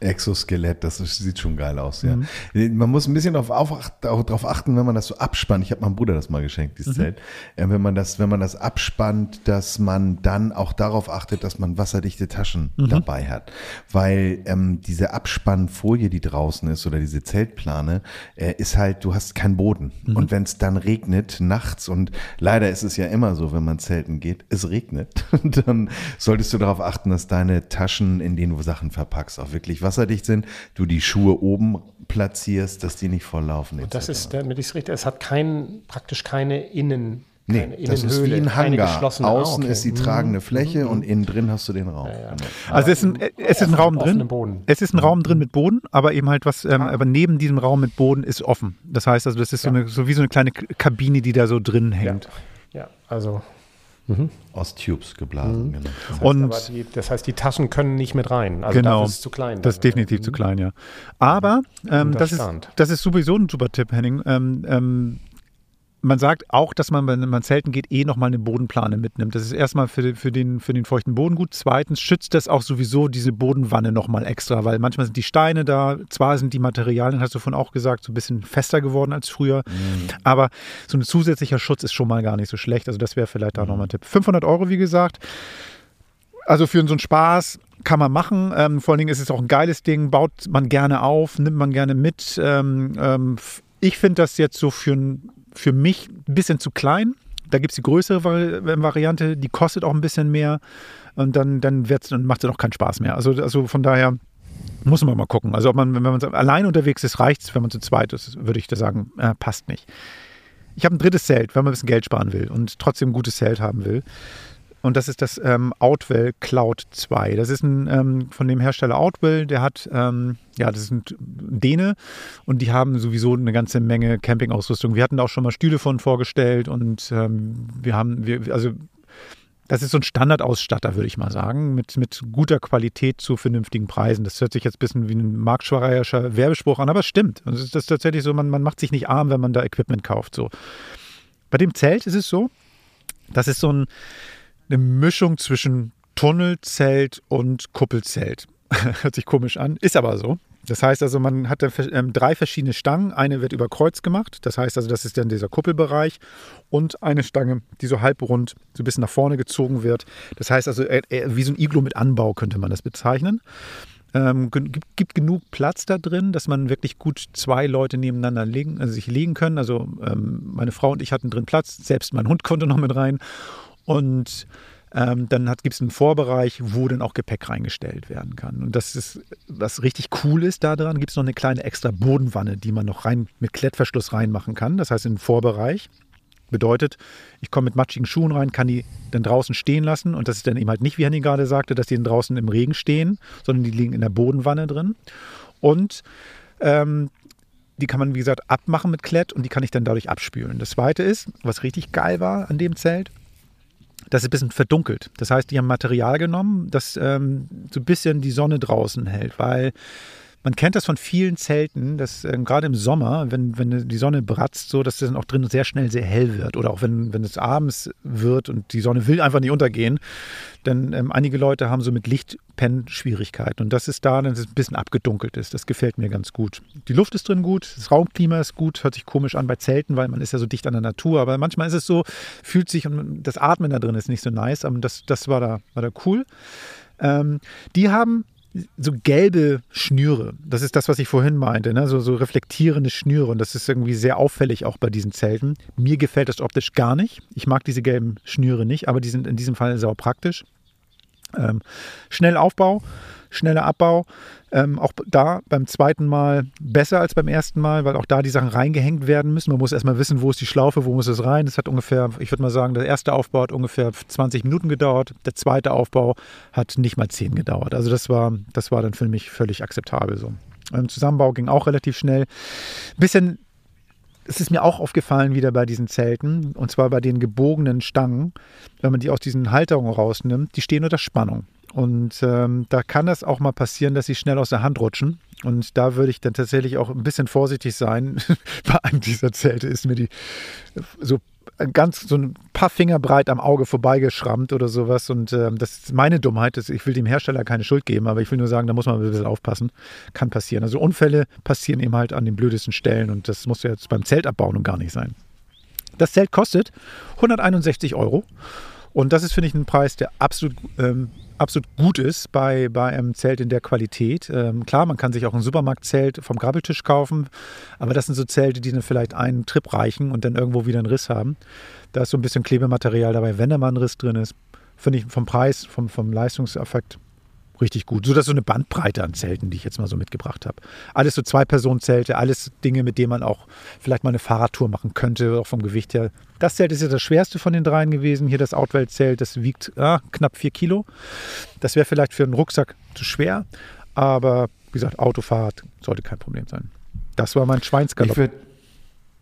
Exoskelett, das sieht schon geil aus, ja. Mhm. Man muss ein bisschen darauf, darauf achten, wenn man das so abspannt. Ich habe meinem Bruder das mal geschenkt, dieses mhm. Zelt. Äh, wenn man das, wenn man das abspannt, dass man dann auch darauf achtet, dass man wasserdichte Taschen mhm. dabei hat. Weil ähm, diese Abspannfolie, die draußen ist, oder diese Zeltplane, äh, ist halt, du hast keinen Boden. Mhm. Und wenn es dann regnet, nachts, und leider ist es ja immer so, wenn man zelten geht, es regnet, dann solltest du darauf achten, dass deine Taschen, in denen du Sachen verpackst, auch wirklich was wasserdicht sind, du die Schuhe oben platzierst, dass die nicht volllaufen.
Und das ist, damit ich es richtig, es hat kein, praktisch keine Innen.
Nee, das ist wie ein Hangar. Außen okay. ist die tragende mhm. Fläche mhm. und innen drin hast du den Raum. Ja, ja.
Genau. Also es ist ein, es ist ein Raum drin. Boden. Es ist ein Raum drin mit Boden, aber eben halt was, ähm, ah. aber neben diesem Raum mit Boden ist offen. Das heißt also, das ist ja. so, eine, so wie so eine kleine Kabine, die da so drin hängt.
Ja, also
Mhm. Aus Tubes geblasen, mhm.
genau. Das heißt, und die, das heißt, die Taschen können nicht mit rein.
Also genau, das ist zu klein. Das ist definitiv mhm. zu klein, ja. Aber ähm, das, ist, das ist sowieso ein super Tipp, Henning. Ähm, ähm, man sagt auch, dass man, wenn man zelten geht, eh nochmal eine Bodenplane mitnimmt. Das ist erstmal für, für, den, für den feuchten Boden gut. Zweitens schützt das auch sowieso diese Bodenwanne nochmal extra, weil manchmal sind die Steine da. Zwar sind die Materialien, hast du vorhin auch gesagt, so ein bisschen fester geworden als früher. Mhm. Aber so ein zusätzlicher Schutz ist schon mal gar nicht so schlecht. Also das wäre vielleicht auch mhm. nochmal ein Tipp. 500 Euro, wie gesagt. Also für so einen Spaß kann man machen. Ähm, vor allen Dingen ist es auch ein geiles Ding, baut man gerne auf, nimmt man gerne mit. Ähm, ähm, ich finde das jetzt so für ein für mich ein bisschen zu klein. Da gibt es die größere Variante, die kostet auch ein bisschen mehr und dann, dann, dann macht es auch keinen Spaß mehr. Also, also von daher muss man mal gucken. Also ob man, wenn man allein unterwegs ist, reicht es, wenn man zu zweit ist, würde ich da sagen, äh, passt nicht. Ich habe ein drittes Zelt, wenn man ein bisschen Geld sparen will und trotzdem ein gutes Zelt haben will. Und das ist das ähm, Outwell Cloud 2. Das ist ein ähm, von dem Hersteller Outwell, der hat, ähm, ja, das ein Däne und die haben sowieso eine ganze Menge Campingausrüstung. Wir hatten da auch schon mal Stühle von vorgestellt und ähm, wir haben, wir, also das ist so ein Standardausstatter, würde ich mal sagen, mit, mit guter Qualität zu vernünftigen Preisen. Das hört sich jetzt ein bisschen wie ein marktschreierischer Werbespruch an, aber es stimmt. Also es ist tatsächlich so, man, man macht sich nicht arm, wenn man da Equipment kauft. So. Bei dem Zelt ist es so, das ist so ein, eine Mischung zwischen Tunnelzelt und Kuppelzelt. Hört sich komisch an, ist aber so. Das heißt also, man hat ähm, drei verschiedene Stangen. Eine wird über Kreuz gemacht. Das heißt also, das ist dann dieser Kuppelbereich. Und eine Stange, die so halbrund, so ein bisschen nach vorne gezogen wird. Das heißt also, äh, äh, wie so ein Iglo mit Anbau könnte man das bezeichnen. Ähm, gibt, gibt, genug Platz da drin, dass man wirklich gut zwei Leute nebeneinander legen, also sich legen können. Also ähm, meine Frau und ich hatten drin Platz, selbst mein Hund konnte noch mit rein. Und ähm, dann gibt es einen Vorbereich, wo dann auch Gepäck reingestellt werden kann. Und das ist, was richtig cool ist daran, gibt es noch eine kleine extra Bodenwanne, die man noch rein mit Klettverschluss reinmachen kann. Das heißt, in den Vorbereich bedeutet, ich komme mit matschigen Schuhen rein, kann die dann draußen stehen lassen. Und das ist dann eben halt nicht, wie Henny gerade sagte, dass die dann draußen im Regen stehen, sondern die liegen in der Bodenwanne drin. Und ähm, die kann man, wie gesagt, abmachen mit Klett und die kann ich dann dadurch abspülen. Das zweite ist, was richtig geil war an dem Zelt, das ist ein bisschen verdunkelt. Das heißt, die haben Material genommen, das ähm, so ein bisschen die Sonne draußen hält, weil man kennt das von vielen Zelten, dass ähm, gerade im Sommer, wenn, wenn die Sonne bratzt, so, dass es dann auch drin sehr schnell sehr hell wird. Oder auch wenn, wenn es abends wird und die Sonne will einfach nicht untergehen. Denn ähm, einige Leute haben so mit Lichtpennen Schwierigkeiten. Und das ist da, dass es ein bisschen abgedunkelt ist. Das gefällt mir ganz gut. Die Luft ist drin gut, das Raumklima ist gut, hört sich komisch an bei Zelten, weil man ist ja so dicht an der Natur. Aber manchmal ist es so, fühlt sich, und das Atmen da drin ist nicht so nice. Aber das, das war da, war da cool. Ähm, die haben so gelbe Schnüre. Das ist das, was ich vorhin meinte, ne? so, so reflektierende Schnüre. Und das ist irgendwie sehr auffällig auch bei diesen Zelten. Mir gefällt das optisch gar nicht. Ich mag diese gelben Schnüre nicht, aber die sind in diesem Fall sehr praktisch. Ähm, schnell Aufbau, schneller Abbau. Ähm, auch da beim zweiten Mal besser als beim ersten Mal, weil auch da die Sachen reingehängt werden müssen. Man muss erstmal wissen, wo ist die Schlaufe, wo muss es rein. Das hat ungefähr, ich würde mal sagen, der erste Aufbau hat ungefähr 20 Minuten gedauert. Der zweite Aufbau hat nicht mal 10 gedauert. Also das war, das war dann für mich völlig akzeptabel so. Ähm, Zusammenbau ging auch relativ schnell. Bisschen es ist mir auch aufgefallen wieder bei diesen Zelten, und zwar bei den gebogenen Stangen, wenn man die aus diesen Halterungen rausnimmt, die stehen unter Spannung. Und ähm, da kann das auch mal passieren, dass sie schnell aus der Hand rutschen. Und da würde ich dann tatsächlich auch ein bisschen vorsichtig sein. Bei einem dieser Zelte ist mir die so ganz so ein paar Finger breit am Auge vorbeigeschrammt oder sowas. Und ähm, das ist meine Dummheit. Ich will dem Hersteller keine Schuld geben, aber ich will nur sagen, da muss man ein bisschen aufpassen. Kann passieren. Also Unfälle passieren eben halt an den blödesten Stellen und das muss ja jetzt beim Zelt abbauen und gar nicht sein. Das Zelt kostet 161 Euro. Und das ist, finde ich, ein Preis, der absolut ähm, absolut gut ist bei, bei einem Zelt in der Qualität. Ähm, klar, man kann sich auch ein Supermarktzelt vom Grabbeltisch kaufen, aber das sind so Zelte, die dann vielleicht einen Trip reichen und dann irgendwo wieder einen Riss haben. Da ist so ein bisschen Klebematerial dabei, wenn da mal ein Riss drin ist. Finde ich vom Preis, vom, vom Leistungseffekt richtig gut. So dass so eine Bandbreite an Zelten, die ich jetzt mal so mitgebracht habe. Alles so Zwei-Personen-Zelte, alles Dinge, mit denen man auch vielleicht mal eine Fahrradtour machen könnte, auch vom Gewicht her. Das Zelt ist ja das schwerste von den dreien gewesen. Hier das Outwelt-Zelt, das wiegt ah, knapp vier Kilo. Das wäre vielleicht für einen Rucksack zu schwer, aber wie gesagt, Autofahrt sollte kein Problem sein. Das war mein Schweinsgalopp.
Ich würde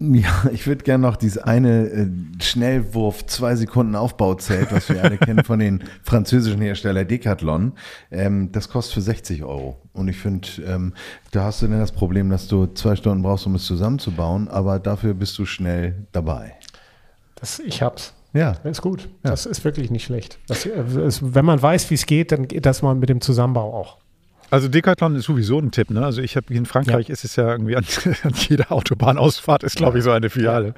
ja, ich würde gerne noch dieses eine äh, Schnellwurf, zwei Sekunden Aufbauzelt, was wir alle kennen von den französischen Hersteller Decathlon. Ähm, das kostet für 60 Euro. Und ich finde, ähm, da hast du dann das Problem, dass du zwei Stunden brauchst, um es zusammenzubauen, aber dafür bist du schnell dabei.
Das, ich hab's.
Ja.
Das ist gut. Ja. Das ist wirklich nicht schlecht. Das, das, wenn man weiß, wie es geht, dann geht das mal mit dem Zusammenbau auch.
Also Decathlon ist sowieso ein Tipp. Ne? Also ich habe in Frankreich ja. ist es ja irgendwie an, an jeder Autobahnausfahrt ist glaube ich so eine Filiale.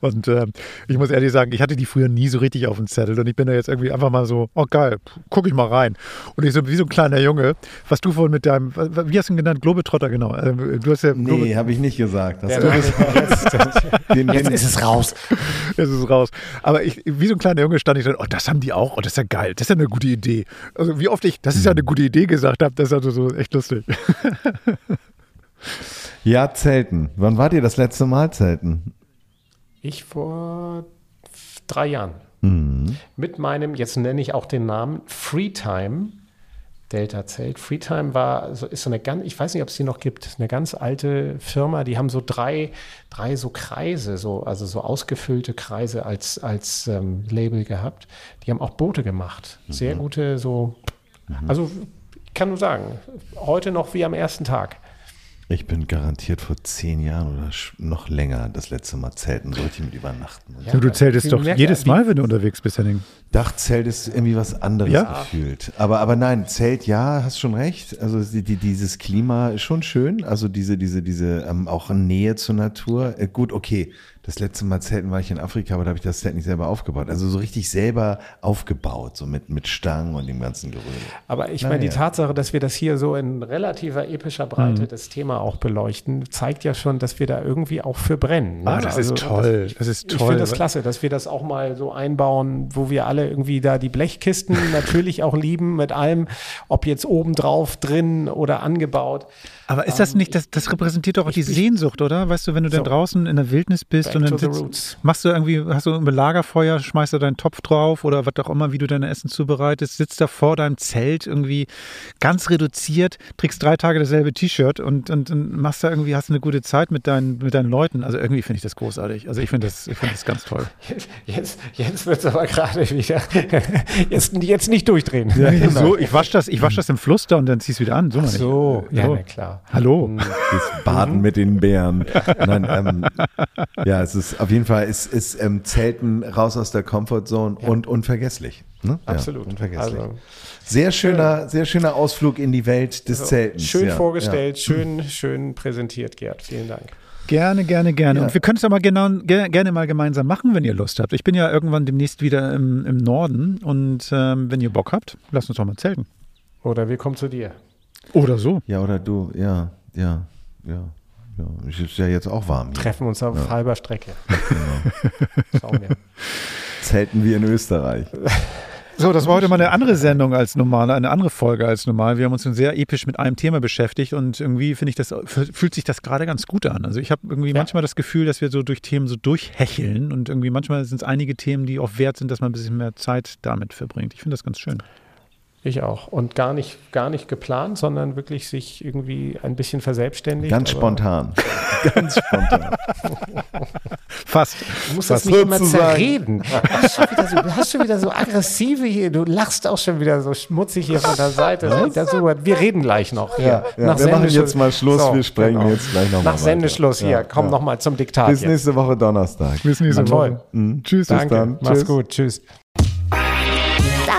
Und äh, ich muss ehrlich sagen, ich hatte die früher nie so richtig auf dem Zettel und ich bin da jetzt irgendwie einfach mal so, oh geil, gucke ich mal rein. Und ich so wie so ein kleiner Junge, was du vorhin mit deinem, wie hast du ihn genannt, Globetrotter genau?
Äh, du hast ja Globe nee, habe ich nicht gesagt. Das ja,
jetzt, jetzt ist es raus.
Jetzt ist es raus. Aber ich, wie so ein kleiner Junge stand ich dann, oh das haben die auch, oh das ist ja geil, das ist ja eine gute Idee. Also wie oft ich, das ist ja eine gute Idee gesagt habe, das ist also so echt lustig.
ja, Zelten. Wann wart ihr das letzte Mal Zelten?
Ich vor drei Jahren.
Mhm.
Mit meinem, jetzt nenne ich auch den Namen, Freetime. Delta Zelt. Freetime war, so, ist so eine ganz, ich weiß nicht, ob es die noch gibt, eine ganz alte Firma, die haben so drei, drei so Kreise, so, also so ausgefüllte Kreise als, als ähm, Label gehabt. Die haben auch Boote gemacht. Sehr mhm. gute, so, mhm. also kann nur sagen, heute noch wie am ersten Tag.
Ich bin garantiert vor zehn Jahren oder noch länger das letzte Mal zelten, sollte ich mit übernachten.
Ja, du, du zeltest doch jedes Mal, wenn du unterwegs bist, Henning.
Dachzelt ist irgendwie was anderes ja? gefühlt. Aber, aber nein, Zelt, ja, hast schon recht. Also die, die, dieses Klima ist schon schön. Also diese, diese, diese, ähm, auch Nähe zur Natur. Äh, gut, okay. Das letzte Mal Zelten war ich in Afrika, aber da habe ich das Zelt nicht selber aufgebaut. Also so richtig selber aufgebaut, so mit, mit Stangen und dem ganzen Geröll.
Aber ich meine, die Tatsache, dass wir das hier so in relativer epischer Breite mhm. das Thema auch beleuchten, zeigt ja schon, dass wir da irgendwie auch für brennen.
Ne? Ah, das also, ist toll. Das,
das
ist toll.
Ich finde das klasse, dass wir das auch mal so einbauen, wo wir alle irgendwie da die Blechkisten natürlich auch lieben mit allem, ob jetzt obendrauf, drin oder angebaut.
Aber ist das nicht, das, das repräsentiert doch auch die Sehnsucht, oder? Weißt du, wenn du dann so, draußen in der Wildnis bist und dann sitzt, machst du irgendwie, hast du ein Lagerfeuer, schmeißt du deinen Topf drauf oder was auch immer, wie du dein Essen zubereitest, sitzt da vor deinem Zelt irgendwie ganz reduziert, trägst drei Tage dasselbe T-Shirt und, und, und, machst da irgendwie, hast eine gute Zeit mit deinen, mit deinen Leuten. Also irgendwie finde ich das großartig. Also ich finde das, ich finde das ganz toll.
Jetzt, jetzt wird es aber gerade wieder, jetzt, jetzt nicht durchdrehen.
Ja, genau. so, ich wasche das, wasch das im Fluss da und dann ziehst du wieder an.
So, Ach so, ja, so. klar.
Hallo.
Das Baden mit den Bären. Nein, ähm, ja, es ist auf jeden Fall ist, ist ähm, Zelten raus aus der Comfortzone ja. und unvergesslich.
Ne? Absolut. Ja,
unvergesslich. Also, sehr schöner, sehr schöner Ausflug in die Welt des also, Zeltens.
Schön ja, vorgestellt, schön, schön präsentiert, Gerd. Vielen Dank.
Gerne, gerne, gerne. Ja. Und wir können es aber genau, gerne mal gemeinsam machen, wenn ihr Lust habt. Ich bin ja irgendwann demnächst wieder im, im Norden und ähm, wenn ihr Bock habt, lasst uns doch mal zelten.
Oder wir kommen zu dir.
Oder so.
Ja, oder du, ja, ja, ja. Ja, es ist ja jetzt auch warm.
Hier. Treffen uns auf ja. halber Strecke. Genau.
Schauen wir. Zelten wir in Österreich.
So, das war heute mal eine andere Sendung als normal, eine andere Folge als normal. Wir haben uns sehr episch mit einem Thema beschäftigt und irgendwie finde ich das, fühlt sich das gerade ganz gut an. Also ich habe irgendwie ja. manchmal das Gefühl, dass wir so durch Themen so durchhecheln und irgendwie manchmal sind es einige Themen, die auch wert sind, dass man ein bisschen mehr Zeit damit verbringt. Ich finde das ganz schön.
Ich auch. Und gar nicht, gar nicht geplant, sondern wirklich sich irgendwie ein bisschen verselbständigt.
Ganz spontan. Ganz spontan.
Fast.
Du musst Fast das nicht immer zerreden. Du hast, schon wieder so, du hast schon wieder so aggressive hier. Du lachst auch schon wieder so schmutzig hier von der Seite. Wir reden gleich noch.
Ja, ja. wir machen jetzt mal Schluss. So, wir sprechen genau. jetzt gleich nochmal.
Nach Sendeschluss hier. Ja, Komm ja. nochmal zum Diktat.
Bis nächste Woche Donnerstag.
Bis nächste Woche. Mhm.
Tschüss,
Danke. bis dann. Mach's Tschüss. gut. Tschüss.